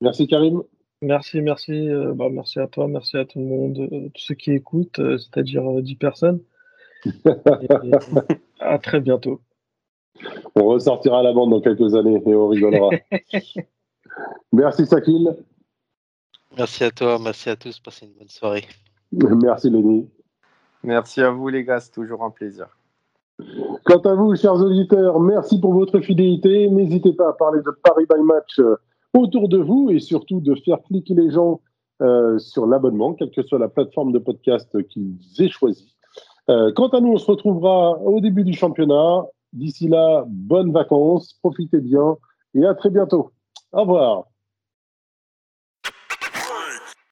Merci Karim. Merci, merci, euh, bah, merci à toi, merci à tout le monde, euh, tous ceux qui écoutent, euh, c'est-à-dire euh, 10 personnes. Et, et à très bientôt. On ressortira la bande dans quelques années et on rigolera. Merci Sakil. Merci à toi, merci à tous, passez une bonne soirée. Merci Lenny. Merci à vous, les gars. C'est toujours un plaisir. Quant à vous, chers auditeurs, merci pour votre fidélité. N'hésitez pas à parler de Paris by Match euh, autour de vous et surtout de faire cliquer les gens euh, sur l'abonnement, quelle que soit la plateforme de podcast qu'ils aient choisie. Euh, quant à nous, on se retrouvera au début du championnat. D'ici là, bonnes vacances, profitez bien et à très bientôt. Au revoir.